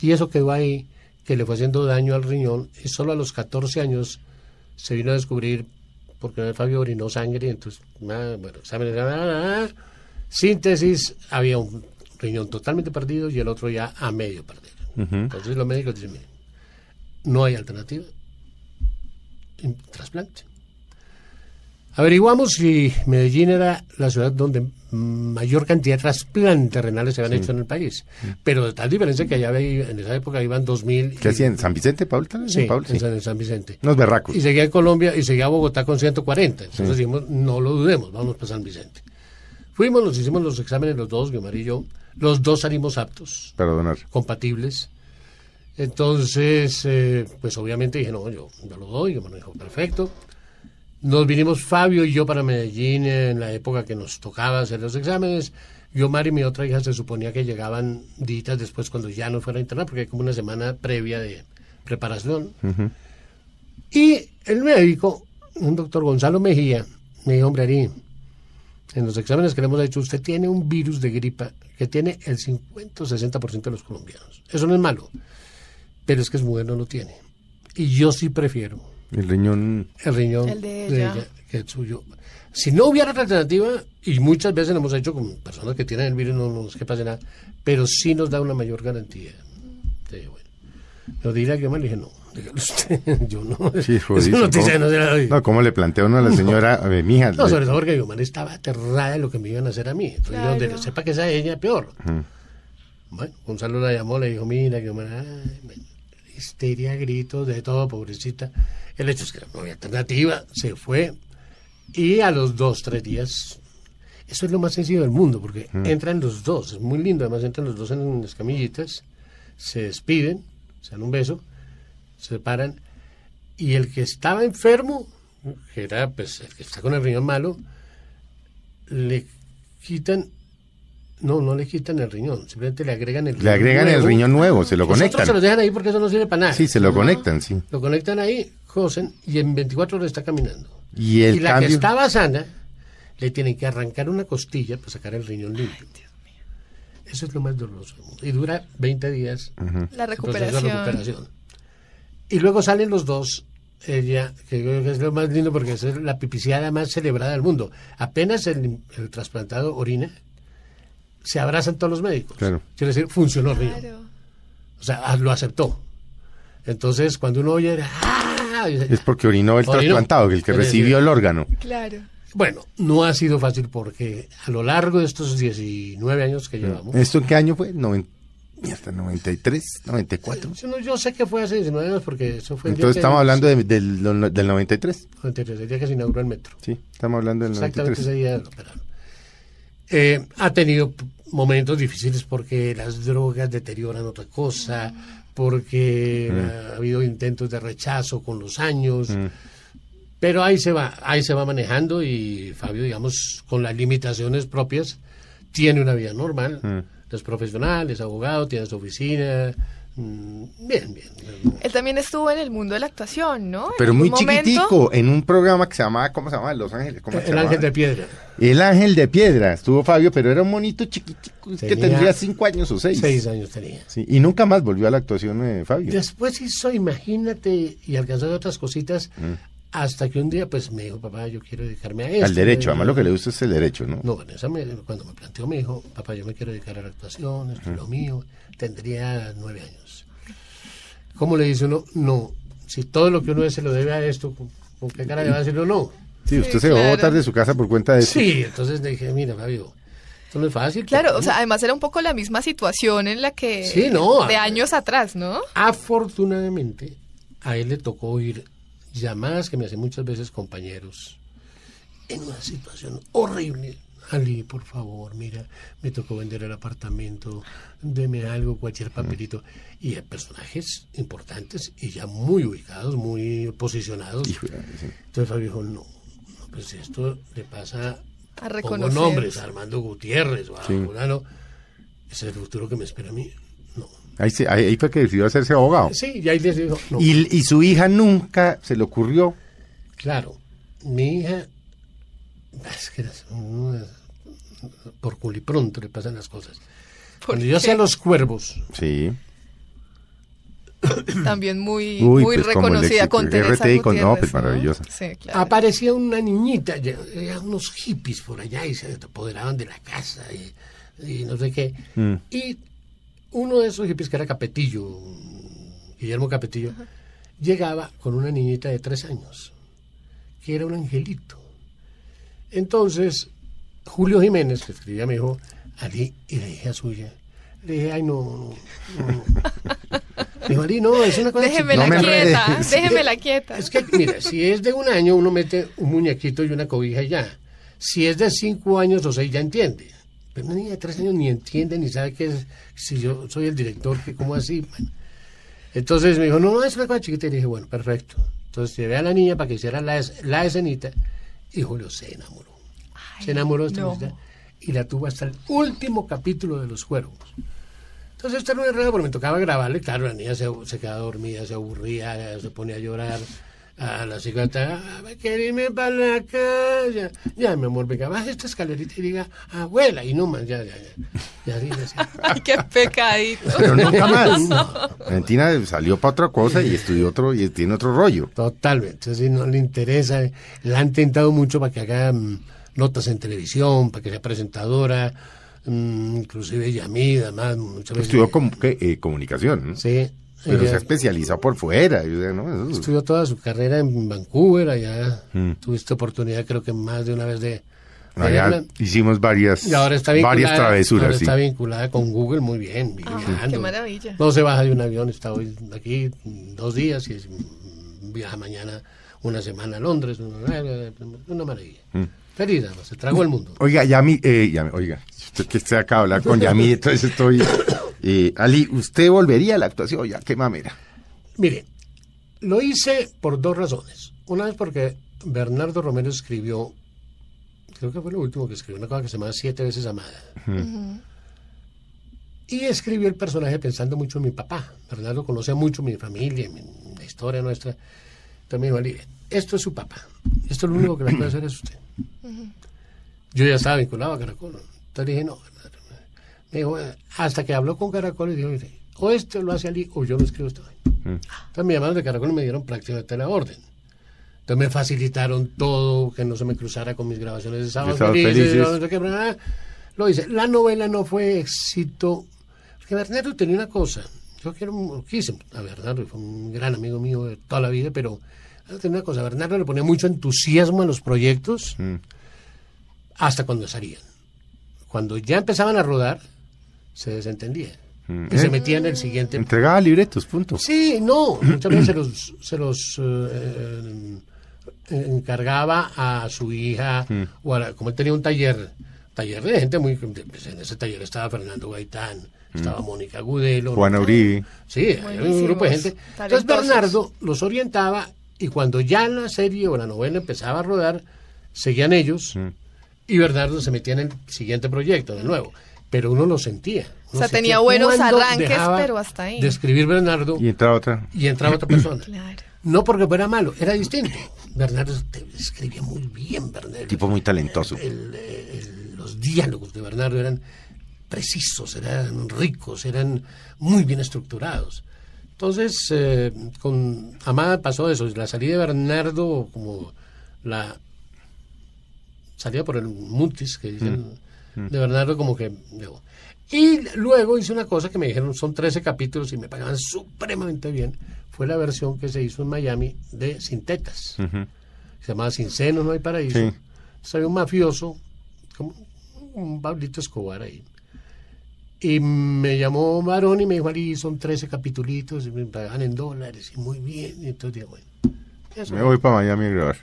Y eso quedó ahí, que le fue haciendo daño al riñón, y solo a los 14 años se vino a descubrir, porque Fabio orinó sangre, y entonces, ah, bueno, exámenes, ah, ah, síntesis, había un riñón totalmente perdido y el otro ya a medio perdido. Entonces los médicos dicen, mire, no hay alternativa, trasplante. Averiguamos si Medellín era la ciudad donde mayor cantidad de trasplantes renales se habían hecho en el país. Pero de tal diferencia que allá había- en esa época iban 2.000. ¿Qué hacían? ¿San Vicente, Paul? tal vez? Sí, ¿En Paul? en Sí. San, en San Vicente. Unos berracos. Y seguía en Colombia y seguía Bogotá con 140. Entonces dijimos, no lo dudemos, vamos para San Vicente. Fuimos, nos hicimos los exámenes los dos, Guiomar y yo. Los dos salimos aptos Para donar. compatibles. Entonces, eh, pues obviamente dije, no, yo, yo lo doy, yo me dijo, perfecto. Nos vinimos Fabio y yo para Medellín en la época que nos tocaba hacer los exámenes. Yo, Mari y mi otra hija se suponía que llegaban días después cuando ya no fuera a internar, porque hay como una semana previa de preparación. Y el médico, un doctor Gonzalo Mejía, me dijo, hombre, Ari, en los exámenes que le hemos hecho, usted tiene un virus de gripa que tiene el 50 o 60% de los colombianos. Eso no es malo, pero es que su mujer no lo tiene. Y yo sí prefiero El riñón... el riñón El de ella. que el suyo. Si no hubiera otra alternativa, y muchas veces lo hemos hecho con personas que tienen el virus, no, no es que pase nada, pero sí nos da una mayor garantía. de, bueno. Lo dile a Guiomar, le dije, no, dígalo usted, yo no. Sí, Esa jodidísimo. noticia ¿Cómo? no se la doy. No, ¿cómo le plantea uno a la señora, eh, mija? No, sobre todo porque Guiomar estaba aterrada de lo que me iban a hacer a mí. Entonces, Claro. donde sepa que es a ella, peor. Bueno, Gonzalo la llamó, le dijo, mira, ay, bueno, histeria, gritos, de todo, pobrecita. El hecho es que no había alternativa, se fue. Y a los dos, tres días, eso es lo más sencillo del mundo, porque entran los dos, es muy lindo, además entran los dos en las camillitas, se despiden, se dan un beso, se separan, y el que estaba enfermo, que era pues el que está con el riñón malo, le quitan, no, no le quitan el riñón, simplemente le agregan el Le agregan el riñón nuevo, se lo Los otros se los conectan. dejan ahí porque eso no sirve para nada. Sí, se lo conectan, sí. Lo conectan ahí, cosen, y en 24 horas está caminando. Y el y la cambio... que estaba sana, le tienen que arrancar una costilla para sacar el riñón limpio. Eso es lo más doloroso del mundo. Y dura 20 días La de recuperación. recuperación. Y luego salen los dos, ella, que creo que es lo más lindo porque es la pipiciada más celebrada del mundo. Apenas el, el trasplantado orina, se abrazan todos los médicos. Claro. Quiere decir, funcionó el riñón. Claro. O sea, lo aceptó. Entonces, cuando uno oye, ¡ah! Es porque orinó el Orinó. trasplantado, el que recibió el órgano. Claro. Bueno, no ha sido fácil porque a lo largo de estos 19 años que llevamos, ¿Esto en qué año fue? Noven- Hasta 93, 94. yo, no- yo sé que fue hace 19 años porque eso fue el día Entonces que- estamos hablando de- del, del 93. 93, el día que se inauguró el metro. Sí, estamos hablando del Exactamente 93. ese día lo. Eh, ha tenido momentos difíciles porque las drogas deterioran otra cosa, porque ha habido intentos de rechazo con los años, pero ahí se va, ahí se va manejando y Fabio, digamos, con las limitaciones propias, tiene una vida normal, es profesional, es abogado, tiene su oficina, mm, bien, bien. Él también estuvo en el mundo de la actuación, ¿no? Pero muy momento- chiquitico, en un programa que se llamaba, ¿cómo se llamaba? Los Ángeles. ¿cómo se El llamaba? ángel de piedra, El Ángel de Piedra, estuvo Fabio, pero era un monito chiquitico, que Tenía tendría cinco años o seis. seis años tenía. Sí, y nunca más volvió a la actuación de Fabio. Después hizo, imagínate, y alcanzó otras cositas, hasta que un día pues me dijo, papá, yo quiero dedicarme a esto. Al derecho, además lo que le gusta es el derecho, ¿no? No, en esa me- cuando me planteó me dijo, papá, yo me quiero dedicar a la actuación, esto es lo mío, tendría nueve años. ¿Cómo le dice uno? No, si todo lo que uno es se lo debe a esto, ¿con, con qué cara le va a decir uno no? Sí, usted Sí, se va a botar de su casa por cuenta de eso. Sí, entonces le dije, mira, Fabio, esto no es fácil. Claro, pero o sea, además era un poco la misma situación en la que... Sí, no. De años atrás, ¿no? Afortunadamente, a él le tocó oír llamadas que me hacen muchas veces compañeros en una situación horrible. Ali, por favor, mira, me tocó vender el apartamento, deme algo, cualquier papelito. Y hay personajes importantes y ya muy ubicados, muy posicionados. Entonces Fabio dijo, no, no, pues esto le pasa A pongo reconocer. nombres, a Armando Gutiérrez o a Sí. Ese es el futuro que me espera a mí. No. Ahí, se- ahí fue que decidió hacerse abogado. Sí, y ahí no. Y, y su hija nunca se le ocurrió. Claro, mi hija, es que las- uno- por culipronto le pasan las cosas. Cuando yo hacía los cuervos, Sí. También muy, Uy, muy pues, el reconocida con Teresa RTI con- no, pues, maravillosa. Sí, claro. aparecía una niñita, ya- ya unos hippies por allá y se apoderaban de la casa y, y no sé qué. Mm. Y uno de esos hippies que era Capetillo, Guillermo Capetillo, llegaba con una niñita de tres años, que era un angelito. Entonces, Julio Jiménez, que escribía, me dijo, Ali, y la hija suya. Le dije, ay, no, no, no. Me dijo, Ali, no, es una cosa Déjemela No me quieta, enredes. déjemela quieta. es que, mira, si es de un año, uno mete un muñequito y una cobija y ya. Si es de cinco años o seis, ya entiende. Pero una niña de tres años ni entiende ni sabe qué es. Si yo soy el director, que ¿cómo así? Entonces me dijo, no, no, es una cosa chiquita. Y dije, bueno, perfecto. Entonces llevé a la niña para que hiciera la, la escenita y Julio se enamoró. se enamoró de esta no. niñita y la tuvo hasta el último capítulo de Los Cuervos. Entonces esto era un enredo porque me tocaba grabarle, claro, la niña se, se quedaba dormida, se aburría, se ponía a llorar. A la psicóloga, "Ah, quiero irme para la casa. Ya, mi amor, venga, baja esta escalerita y diga, abuela, y no más, ya, ya, ya. Ya, diga así. Ay, qué pecadito. Pero nunca más. Valentina salió para otra cosa y estudió otro y tiene otro rollo. Totalmente, si no le interesa, la han tentado mucho para que haga mm, notas en televisión, para que sea presentadora, mm, inclusive Yamida, más muchas veces. Estudió com- ¿qué? Eh, comunicación. ¿no? Sí, Pero Ella se ha especializado por fuera. ¿no? Estudió toda su carrera en Vancouver, allá Mm. tuviste oportunidad creo que más de una vez de, de Allá hicimos varias, Y ahora está vinculada, varias travesuras. ahora sí. está vinculada con Google muy bien, Ah, qué maravilla. No se baja de un avión, está hoy aquí dos días y viaja mañana una semana a Londres, una, una maravilla. Mm. Feliz, además, se tragó el mundo. Oiga, Yami, eh, Yami, oiga, usted que se acaba de hablar con Yami, entonces estoy... Eh, Ali, ¿usted volvería a la actuación? Ya, qué mamera. Mire, lo hice por dos razones. Una vez porque Bernardo Romero escribió, creo que fue lo último que escribió, una cosa que se llama Siete veces amada. Y escribió el personaje pensando mucho en mi papá. Bernardo conoce mucho mi familia, mi, la historia nuestra. Dijo, Ali, esto es su papá. Esto es lo único que le puede hacer es usted. Yo ya estaba vinculado a Caracol. Entonces dije, no. Bernardo. Me dijo, hasta que habló con Caracol y dijo, "Mire, o esto lo hace Ali o yo lo escribo esto. Entonces me llamaron de Caracol y me dieron prácticamente la orden. Entonces me facilitaron todo, que no se me cruzara con mis grabaciones de sábado, Sábado felices, Felices. no sé qué, bla, bla, bla. Lo hice. La novela no fue éxito. Porque Bernardo tenía una cosa. Yo quiero, quise a Bernardo, fue un gran amigo mío de toda la vida, pero tenía una cosa. Bernardo le ponía mucho entusiasmo a los proyectos hasta cuando salían. Cuando ya empezaban a rodar, se desentendía. Y se metía en el siguiente Entregaba libretos, punto. Sí, no, muchas veces se los, se los eh, eh, encargaba a su hija, o a la- como él tenía un taller, taller de gente muy... pues en ese taller estaba Fernando Gaitán, estaba Mónica Gudelo. Juana ¿no? Uribe. Sí, había un grupo de gente. Entonces. Bernardo los orientaba y cuando ya la serie o la novela empezaba a rodar, seguían ellos y Bernardo se metía en el siguiente proyecto, de nuevo. Pero uno lo sentía. O sea, tenía buenos arranques, pero hasta ahí. De escribir Bernardo Y entra otra. y entraba otra persona. Claro. No porque fuera malo, era distinto. Bernardo te- escribía muy bien, Bernardo. Tipo muy talentoso. El- el- los diálogos de Bernardo eran precisos, eran ricos, eran muy bien estructurados. Entonces, eh, con Amada pasó eso. La salida de Bernardo, como la salida por el Mutis, que dicen, de Bernardo, como que. digo. Y luego hice una cosa que me dijeron, son 13 capítulos y me pagaban supremamente bien. Fue la versión que se hizo en Miami de Sin Tetas. Ujú. Se llamaba Sin Seno, No hay Paraíso. Sí. Había un mafioso, como un Pablito Escobar ahí. Y me llamó Marón y me dijo, Ali, son 13 capitulitos y me pagan en dólares y muy bien. Y entonces dije, bueno. eso. Me voy para Miami a grabar.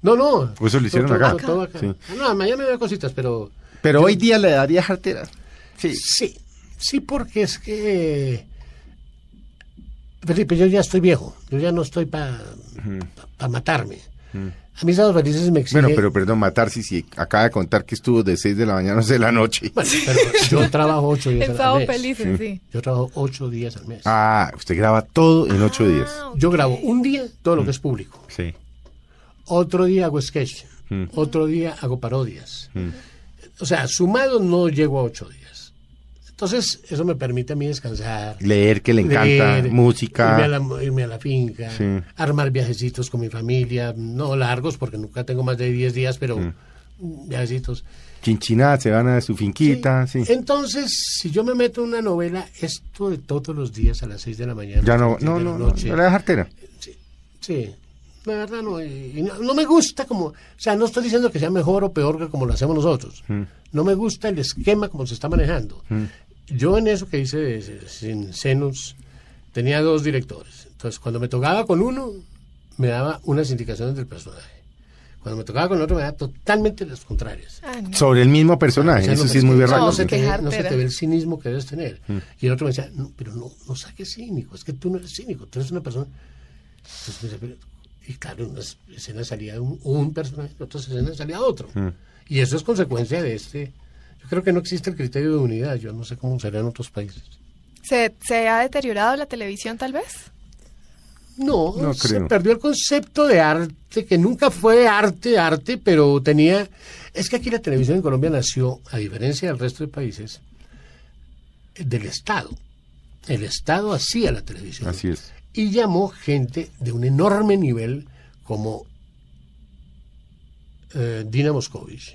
No, no. ¿O eso lo hicieron todo- acá? todo- todo acá. Sí. No, en Miami había cositas, pero... Pero Yo- hoy día le daría jartera. Sí. Sí, sí, porque es que... Felipe, yo ya estoy viejo. Yo ya no estoy para matarme. A mí Sábados Felices me exige... Bueno, pero perdón, matarse si acaba de contar que estuvo de 6 de la mañana a 11 de la noche. Bueno, pero yo trabajo ocho días En al mes. felices, sí. Yo trabajo ocho días al mes. Ah, usted graba todo en 8 días. Ah, Yo grabo un día todo lo que es público. Sí. Otro día hago sketch. Mm. Otro día hago parodias. O sea, sumado no llego a ocho días. Entonces, eso me permite a mí descansar. Leer que le encanta, leer, música. Irme a, la, irme a la finca, Sí. armar viajecitos con mi familia, no largos porque nunca tengo más de 10 días, pero Mm. viajecitos. Chinchiná, se van a su finquita, sí. Entonces, si yo me meto en una novela, esto de todos los días a las 6 de la mañana. Ya no, no, 10 de no, la no, no jartera. Sí, la verdad no, y- y no, no me gusta como, o sea, no estoy diciendo que sea mejor o peor que como lo hacemos nosotros. No me gusta el esquema como se está manejando. Yo en eso que hice de- de- sin senos tenía dos directores. Entonces, cuando me tocaba con uno, me daba unas indicaciones del personaje. Cuando me tocaba con el otro, me daba totalmente las contrarias. Ah, no. Sobre el mismo personaje, O sea, eso no, sí es muy berraco. No, se te ve, no se jartera. te ve el cinismo que debes tener. Y el otro me decía, no, pero no, no saques cínico, es que tú no eres cínico, tú eres una persona. Entonces me decía, pero- y claro, en unas escenas salía un, un personaje, en otras escenas salía otro. Y eso es consecuencia de este. Yo creo que no existe el criterio de unidad, yo no sé cómo será en otros países. ¿Se, ¿Se ha deteriorado la televisión tal vez? No, No se creo. perdió el concepto de arte, que nunca fue arte, arte, pero tenía... Es que aquí la televisión en Colombia nació, a diferencia del resto de países, del Estado. El Estado hacía la televisión. Así es. Y llamó gente de un enorme nivel como eh, Dina Moscovich,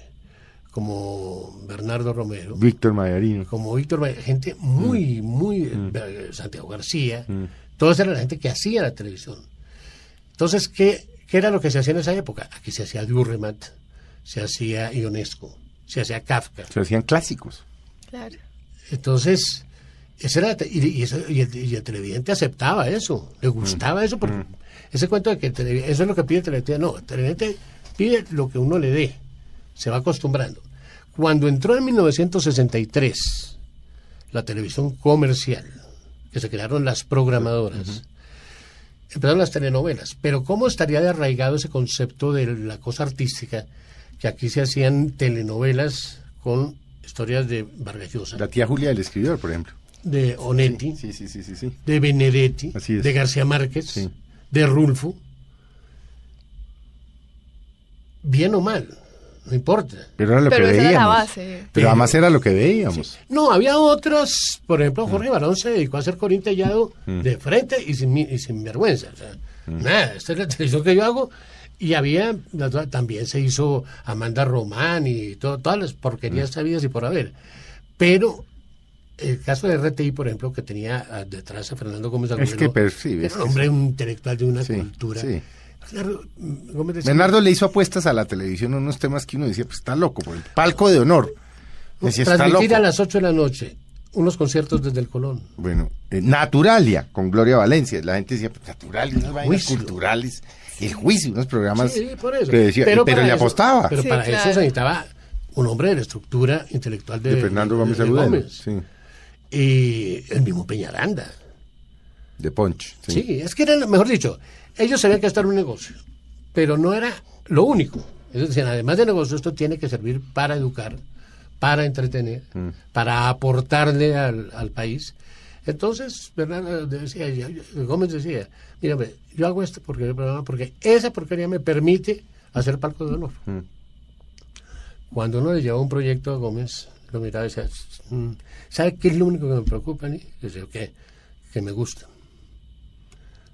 como Bernardo Romero, Víctor Mayarino. como Víctor Valle, gente muy, muy, eh, Santiago García, Todos era la gente que hacía la televisión. Entonces, ¿qué, qué era lo que se hacía en esa época? Aquí se hacía Durremat, se hacía Ionesco, se hacía Kafka. Se hacían clásicos. Claro. Entonces, ese era, y, y eso- y el, y el televidente aceptaba eso, le gustaba eso, porque ese cuento de que el eso es lo que pide el televidente, no, el televidente pide lo que uno le dé, se va acostumbrando. Cuando entró en 1963 la televisión comercial, que se crearon las programadoras, empezaron las telenovelas, pero ¿cómo estaría de arraigado ese concepto de la cosa artística? Que aquí se hacían telenovelas con historias de Vargas Llosa, La tía Julia del escritor, por ejemplo. De Onetti, Sí, sí, sí, sí, sí. de Benedetti, de García Márquez, Sí. de Rulfo. Bien o mal, no importa. Pero era lo Pero que esa era veíamos. la base. Pero además era lo que veíamos. No, había otras, por ejemplo, Jorge Barón se dedicó a hacer corintellado de frente y sin, mi- y sin vergüenza. O sea, Nada, esta es la televisión que yo hago. Y había, también se hizo Amanda Román y to- todas las porquerías sabidas y por haber. Pero el caso de RTI, por ejemplo, que tenía ah, detrás a Fernando Gómez Es Agudelo, que percibe, era es un hombre un intelectual de una Sí, cultura. sí. Gómez decía- Bernardo le hizo apuestas a la televisión unos temas que uno decía, pues está loco, por el palco de honor. Decía, está transmitir loco. a las 8 de la noche unos conciertos desde el Colón. Bueno, eh, Naturalia, con Gloria Valencia. La gente decía, pues Naturalia, unas vainas culturales. El juicio, unos programas Sí, por eso. que decía, pero, para le eso- apostaba. Pero Sí, para claro. eso se necesitaba un hombre de la estructura intelectual de, de Fernando Gómez de. Gómez. Sí, Y el mismo Peñaranda. de Punch. Sí. Sí. es que eran, mejor dicho, ellos sabían que esto era un negocio, pero no era lo único. Ellos decían, además de negocio, esto tiene que servir para educar, para entretener, Mm. para aportarle al, al país. Entonces, Bernardo decía, Gómez decía, mira, hombre, yo hago este programa porque esa porquería me permite hacer palco de honor. Mm. Cuando uno le lleva un proyecto a Gómez, lo miraba y decía, "Mm, ¿sabe qué es lo único que me preocupa? Yo decía, ¿qué? Que me gusta.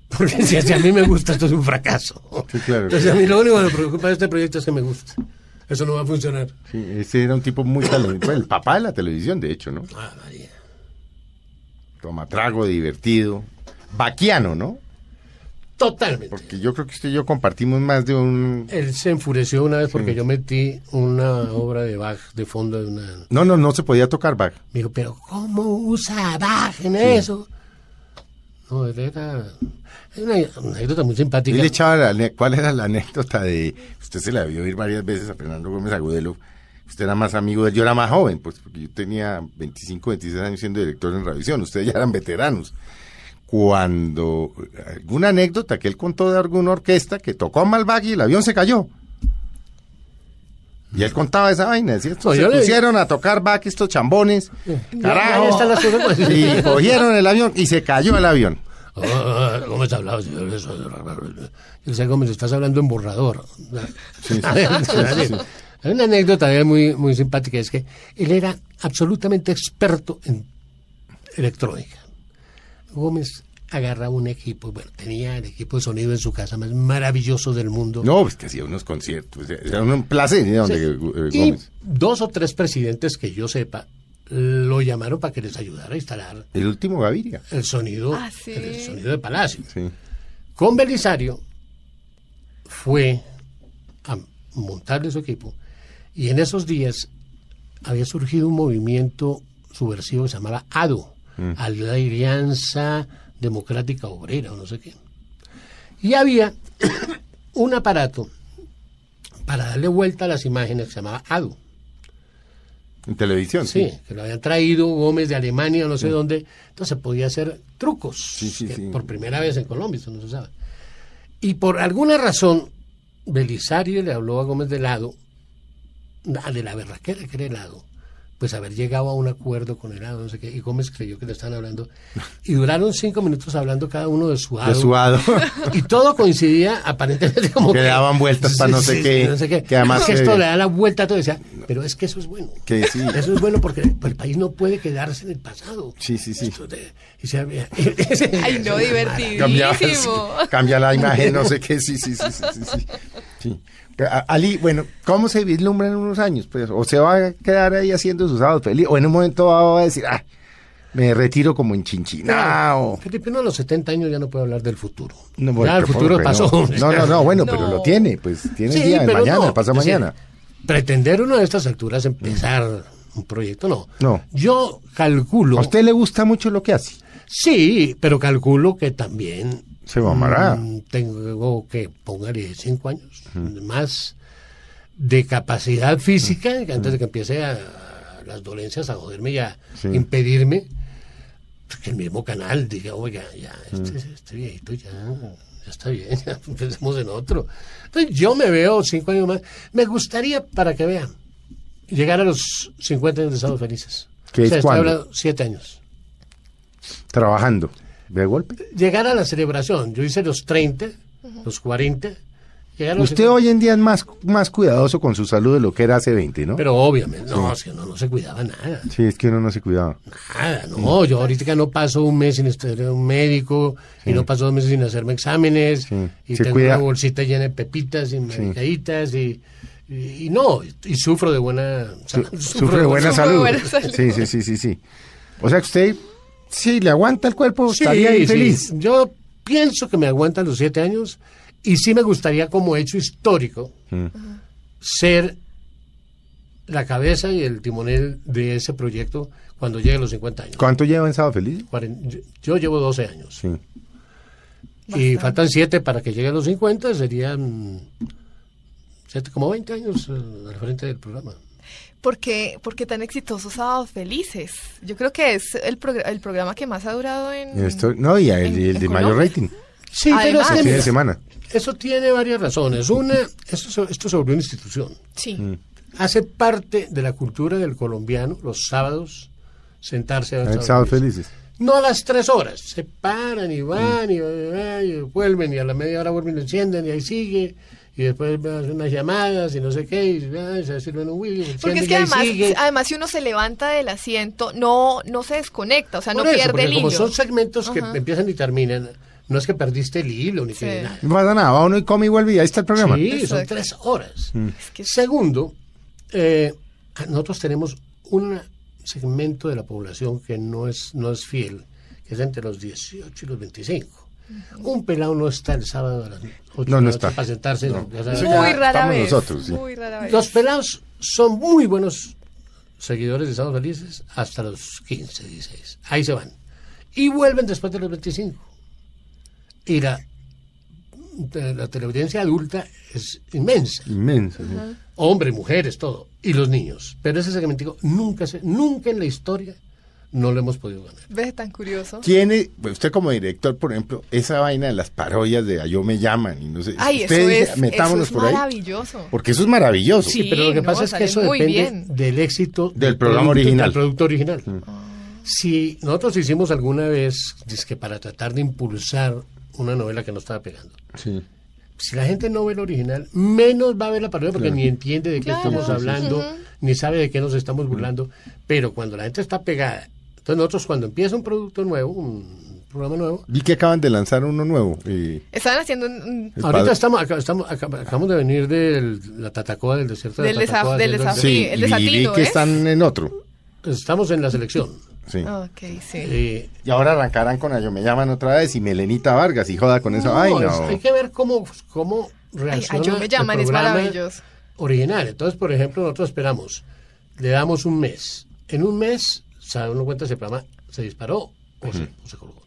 Porque si, si a mí me gusta, esto es un fracaso. Sí, claro. Entonces a mí lo único que me preocupa de este proyecto es que me gusta. Eso no va a funcionar. Sí, ese era un tipo muy talentoso. el papá de la televisión, de hecho, ¿no? Ah, María. Tomatrago, divertido. Vaquiano, ¿no? Totalmente. Porque yo creo que usted y yo compartimos más de un... Él se enfureció una vez porque yo metí una obra de Bach de fondo de una... No, no, no se podía tocar Bach. Me dijo, pero ¿cómo usa Bach en eso? No, él era... es una, anécdota muy simpática. le echaba la ¿Cuál era la anécdota de... Usted se la vio oír varias veces a Fernando Gómez Agudelo. Usted era más amigo de él. Yo era más joven, pues, porque yo tenía 25, 26 años siendo director en Revisión. Ustedes ya eran veteranos. Cuando... Alguna anécdota que él contó de alguna orquesta que tocó a Malvac y el avión se cayó. Y él contaba esa vaina. Decía, estos se pusieron a tocar Bach, estos chambones. Carajo. Ahí están las cosas. Y cogieron el avión y se cayó el avión. Ah, eso. Yo decía, Gómez, estás hablando en borrador. Hay una anécdota muy, muy simpática, es que él era absolutamente experto en electrónica. Gómez agarraba un equipo, bueno, tenía el equipo de sonido en su casa más maravilloso del mundo. No, pues que hacía unos conciertos. Era un placer a donde eh, y Gómez. dos o tres presidentes que yo sepa lo llamaron para que les ayudara a instalar El último Gaviria. el sonido, Ah, sí. el sonido de Palacio. Sí. Con Belisario fue a montarle su equipo y en esos días había surgido un movimiento subversivo que se llamaba ADO, Alianza Democrática Obrera o no sé qué. Y había un aparato para darle vuelta a las imágenes que se llamaba ADO. En televisión. Sí, que lo habían traído Gómez de Alemania no sé dónde. Entonces podía hacer trucos. Sí, sí, que sí. Por primera vez en Colombia, eso no se sabe. Y por alguna razón, Belisario le habló a Gómez de lado, de la berraquera que era helado, pues haber llegado a un acuerdo con el hado, no sé qué, y Gómez creyó que le estaban hablando. Y duraron cinco minutos hablando cada uno de su hado. De su hado. Y todo coincidía aparentemente como Que daban vueltas para no sé qué, no sé qué. que además que que- esto le da la vuelta a todo. Decía, pero es que eso es bueno. Que sí. Eso es bueno porque el país no puede quedarse en el pasado. Sí, sí, sí. Esto de- y se Ay, no, Cambia, divertidísimo. cambia la imagen, no sé qué. Sí, sí, sí. sí, sí, sí. Ali, bueno, ¿cómo se vislumbra en unos años? Pues, o se va a quedar ahí haciendo sus sábados feliz, o en un momento va a decir, ah, Me retiro como en Chinchinao. Felipe, uno a los 70 años ya no puede hablar del futuro. No, ya el futuro ¿por qué pasó. No, no, no, bueno, pero No. lo tiene, pues tiene Sí, el día de mañana, no, pasa decir, mañana. Pretender uno de estas alturas empezar un proyecto, no. No. Yo calculo. ¿A usted le gusta mucho lo que hace? Sí, pero calculo que también Se mamará. mm, tengo que póngale cinco años más de capacidad física antes de que empiece a, las dolencias a joderme y a Sí. impedirme pues, que el mismo canal diga, oiga, ya, este, este viejito ya, ya está bien, ya empecemos en otro. Entonces yo me veo cinco años más. Me gustaría, para que vean, llegar a los 50 años de Estados Felices. ¿Qué es estoy hablando siete años. Trabajando. ¿De golpe? llegar a la celebración. Yo hice los 30, los 40. llegar a los Usted 50. hoy en día es más, más cuidadoso con su salud de lo que era hace 20, ¿no? Pero obviamente, no, es que no, no se cuidaba nada. Sí, es que uno no se cuidaba. Nada, no. Yo ahorita no paso un mes sin estar en un médico y no paso dos meses sin hacerme exámenes Sí. y Se tengo cuida. una bolsita llena de pepitas y medicaditas y, y, y no, y, sufro de buena Su- sufre de buena salud. buena salud. Sí, sí, sí, sí, sí. O sea que usted, si le aguanta el cuerpo, Sí, estaría ahí sí. feliz. Yo pienso que me aguantan los siete años y sí me gustaría como hecho histórico Mm. ser la cabeza y el timonel de ese proyecto cuando llegue a los 50 años. ¿Cuánto lleva en Sábado Feliz? Cuaren- yo- Yo llevo 12 años Sí. y faltan 7 para que llegue a los 50, serían 7 como 20 años eh, al frente del programa. ¿Por qué, por qué tan exitosos Sábados Felices? Yo creo que es el, progr- el programa que más ha durado en... Esto- no, y el, en- el de mayor rating. Sí, Además- pero es que fin de semana. eso tiene varias razones. Una, esto, se- esto se volvió una institución. Sí. Mm. hace parte de la cultura del colombiano los sábados sentarse a ver El Sábado. Felices. No a las tres horas, se paran y van y, van y vuelven y a la media hora vuelven y lo encienden y ahí sigue y después hacen unas llamadas y no sé qué y, ah, se sirven un whisky, Porque es que además, además si uno se levanta del asiento, no, no se desconecta, o sea, Por no eso, pierde porque el como hilo. son segmentos que empiezan y terminan, no es que perdiste el hilo ni que Sí. nada. No pasa nada, va uno y come y vuelve y ahí está el programa. Sí, son tres horas. Es que- Segundo, eh, nosotros tenemos un segmento de la población que no es, no es fiel, que es entre los 18 y los 25. Un pelado no está el sábado a las 8 No, no está. para sentarse. ya sabes. Eso muy ya rara vez. nosotros, sí. Muy rara vez. Los pelados son muy buenos seguidores de Sábados Felices hasta los 15, 16. Ahí se van. Y vuelven después de los 25. Y la, la teleaudiencia adulta es inmensa. Inmenso. sí. Hombres, mujeres, todo. Y los niños. Pero ese segmentico nunca, se, nunca en la historia no lo hemos podido ganar. ¿Ves tan curioso? Tiene, usted como director, por ejemplo, esa vaina de las parodias de A Yo Me Llaman y no sé. Ay, eso dice, es, metámonos eso es por ahí. maravilloso. Porque eso es maravilloso. Sí, Sí, pero lo que no, pasa es que eso depende bien. del éxito Del programa producto- original. Del producto original. Mm. Si nosotros hicimos alguna vez, que para tratar de impulsar una novela que no estaba pegando, Sí. si la gente no ve el original, menos va a ver la parodia porque Claro. ni entiende de qué Claro. estamos hablando, ni sabe de qué nos estamos burlando. Pero cuando la gente está pegada, entonces nosotros cuando empieza un producto nuevo, un programa nuevo, Vi que acaban de lanzar uno nuevo. y- Estaban haciendo un- Es ahorita padre. estamos, acá- estamos acá- acabamos de venir de la Tatacoa del desierto de Del la Tatacoa. desaf- del haciendo- desaf- Sí, Sí, el y vi que ¿eh? están en otro. Estamos en la selección. Sí. Ok, sí. Eh, Y ahora arrancarán con A Yo Me Llaman otra vez y Melenita Vargas y joda con eso. Ay, No, es- hay que ver cómo, cómo Ay, reacciona ay, yo me llaman, el es programa maravilloso. original. Entonces, por ejemplo, nosotros esperamos, le damos un mes. En un mes, sabe uno cuenta si el programa se disparó o, se, o se colgó.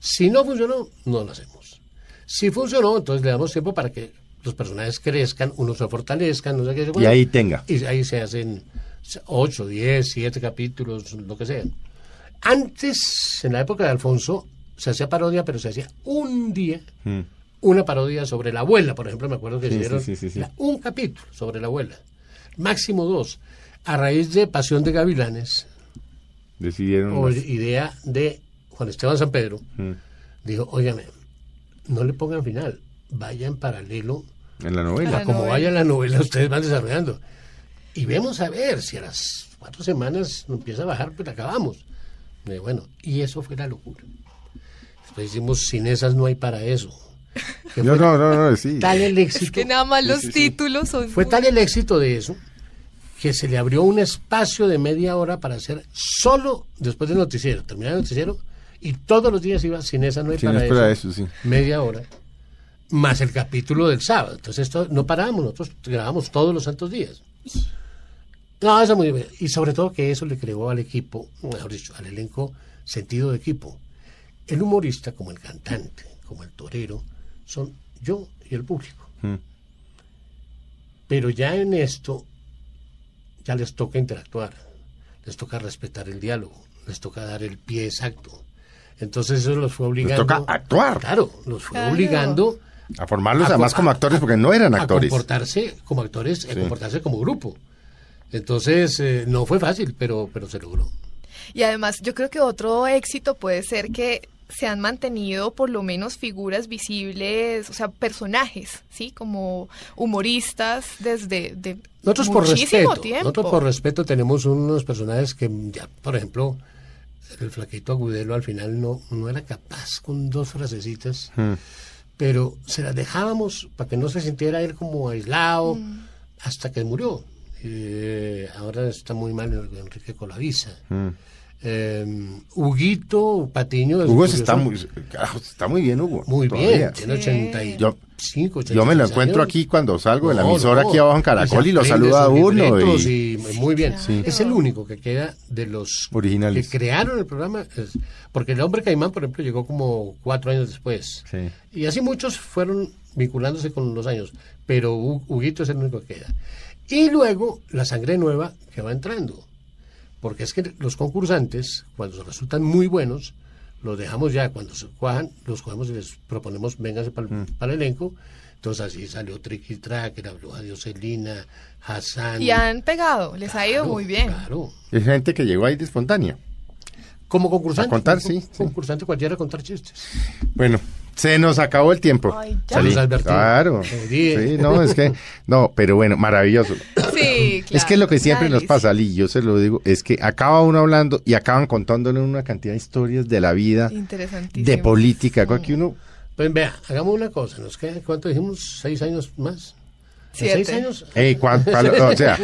Si no funcionó, no lo hacemos. Si funcionó, entonces le damos tiempo para que los personajes crezcan, unos se fortalezcan, no sé qué. Y ahí tenga. Y ahí se hacen 8, 10, 7 capítulos, lo que sea. Antes, en la época de Alfonso, se hacía parodia, pero se hacía un día Mm. una parodia sobre la abuela, por ejemplo, me acuerdo que Sí, hicieron sí, sí, sí, sí. la- un capítulo sobre la abuela, máximo dos, a raíz de Pasión de Gavilanes, Decidieron. o las- idea de Juan Esteban San Pedro, Mm. dijo, óigame, no le pongan final, vaya en paralelo, En la novela. La como novela. vaya la novela, ustedes van desarrollando. Y vemos a ver si a las cuatro semanas empieza a bajar, pues acabamos. Y bueno, y eso fue la locura. Después hicimos, sin esas no hay para eso. No, no, no, no, sí. tal el Es éxito. que nada más los sí, sí. títulos son... Fue tal el éxito de eso que se le abrió un espacio de media hora para hacer solo después del noticiero, terminar el noticiero, y todos los días iba sin esa no hay para, eso, eso, sí. media hora, más el capítulo del sábado. Entonces esto no parábamos, nosotros grabamos todos los santos días. No, eso es muy bien. Y sobre todo que eso le creó al equipo, mejor dicho, al elenco, sentido de equipo. El humorista, como el cantante, como el torero, son yo y el público. Mm. Pero ya en esto, ya les toca interactuar, les toca respetar el diálogo, les toca dar el pie exacto. Entonces eso los fue obligando. toca actuar. Claro, los fue Claro. obligando A formarlos a además co- como a- actores porque no eran a actores. comportarse como actores, a comportarse como grupo. Entonces, eh, no fue fácil, pero, pero se logró. Y además, yo creo que otro éxito puede ser que se han mantenido por lo menos figuras visibles, o sea, personajes, ¿sí? Como humoristas desde de Nosotros por muchísimo respeto, tiempo. nosotros por respeto tenemos unos personajes que ya, por ejemplo, el flaquito agudelo al final no, no era capaz con dos frasecitas, Mm. pero se las dejábamos para que no se sintiera él como aislado Mm. hasta que murió. Eh, ahora está muy mal Enrique Colavisa. Mm. Eh, Huguito Patiño. Hugo está muy, carajo, está muy bien, Hugo. muy todavía. bien, tiene Sí. 85, Yo me lo 86 encuentro años. aquí cuando salgo de la emisora no, aquí abajo en Caracol se y lo saluda a uno. Y, y muy bien. claro. Es el único que queda de los Originales. que crearon el programa. porque el hombre Caimán, por ejemplo, llegó como cuatro años después. Sí. Y así muchos fueron vinculándose con los años. Pero Hu- Huguito es el único que queda. Y luego la sangre nueva que va entrando. Porque es que los concursantes, cuando resultan muy buenos, los dejamos ya, cuando se cuajan, los cogemos y les proponemos, vénganse para Mm. el elenco. Entonces así salió Tricky Tracker, habló a Dioselina, Hassan. Y han pegado, les ha ido muy bien. Claro. Es gente que llegó ahí de espontánea. Como concursante. A contar, como sí, sí. Concursante cualquiera a contar chistes. Bueno, se nos acabó el tiempo. Ay, Albertino. Claro. Sí, no, es que, no, pero bueno, maravilloso. Sí, claro. Es que lo que siempre nos pasa, Ali, yo se lo digo, es que acaba uno hablando y acaban contándole una cantidad de historias de la vida, de política, cosa que uno, Pues vea, hagamos una cosa. ¿Nos queda, ¿Cuánto dijimos? ¿Seis años más? ¿En Siete. ¿Seis años? eh, cuan- pa lo- o sea,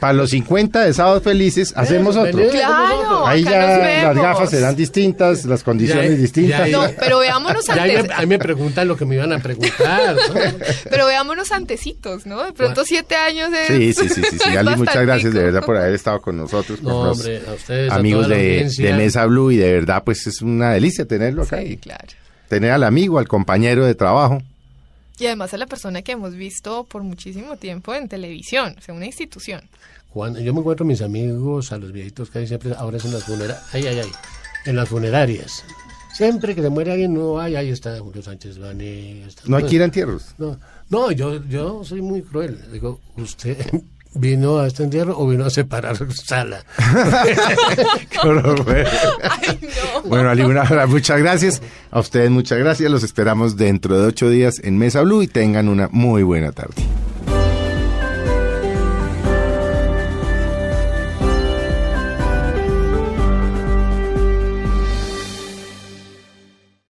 para los 50 de Sábados Felices hacemos otro. Claro, Ahí ya las gafas serán distintas, las condiciones Ya, distintas. ya, No, ya. pero veámonos ahí antes. me, ahí me preguntan lo que me iban a preguntar. ¿no? Pero veámonos antecitos, ¿no? De pronto siete años es. Sí, sí, sí, sí, sí. Ali, muchas gracias de verdad por haber estado con nosotros, No, hombre, a ustedes, a amigos de, de Mesa Blue y de verdad pues es una delicia tenerlo acá. Sí, claro. Tener al amigo, al compañero de trabajo. Y además a la persona que hemos visto por muchísimo tiempo en televisión, o sea, una institución. Cuando yo me encuentro a mis amigos, a los viejitos que hay siempre, ahora es en las funerarias, ay, ay, ay, en las funerarias. Siempre que se muere alguien, no, ay, ahí está Julio Sánchez Vanegas. No hay que ir a entierros. No, no yo, yo soy muy cruel. Digo, ¿usted vino a este entierro o vino a separar sala? Ay, no. Bueno, Ali, una- muchas gracias. A ustedes muchas gracias. Los esperamos dentro de ocho días en Mesa Blue y tengan una muy buena tarde.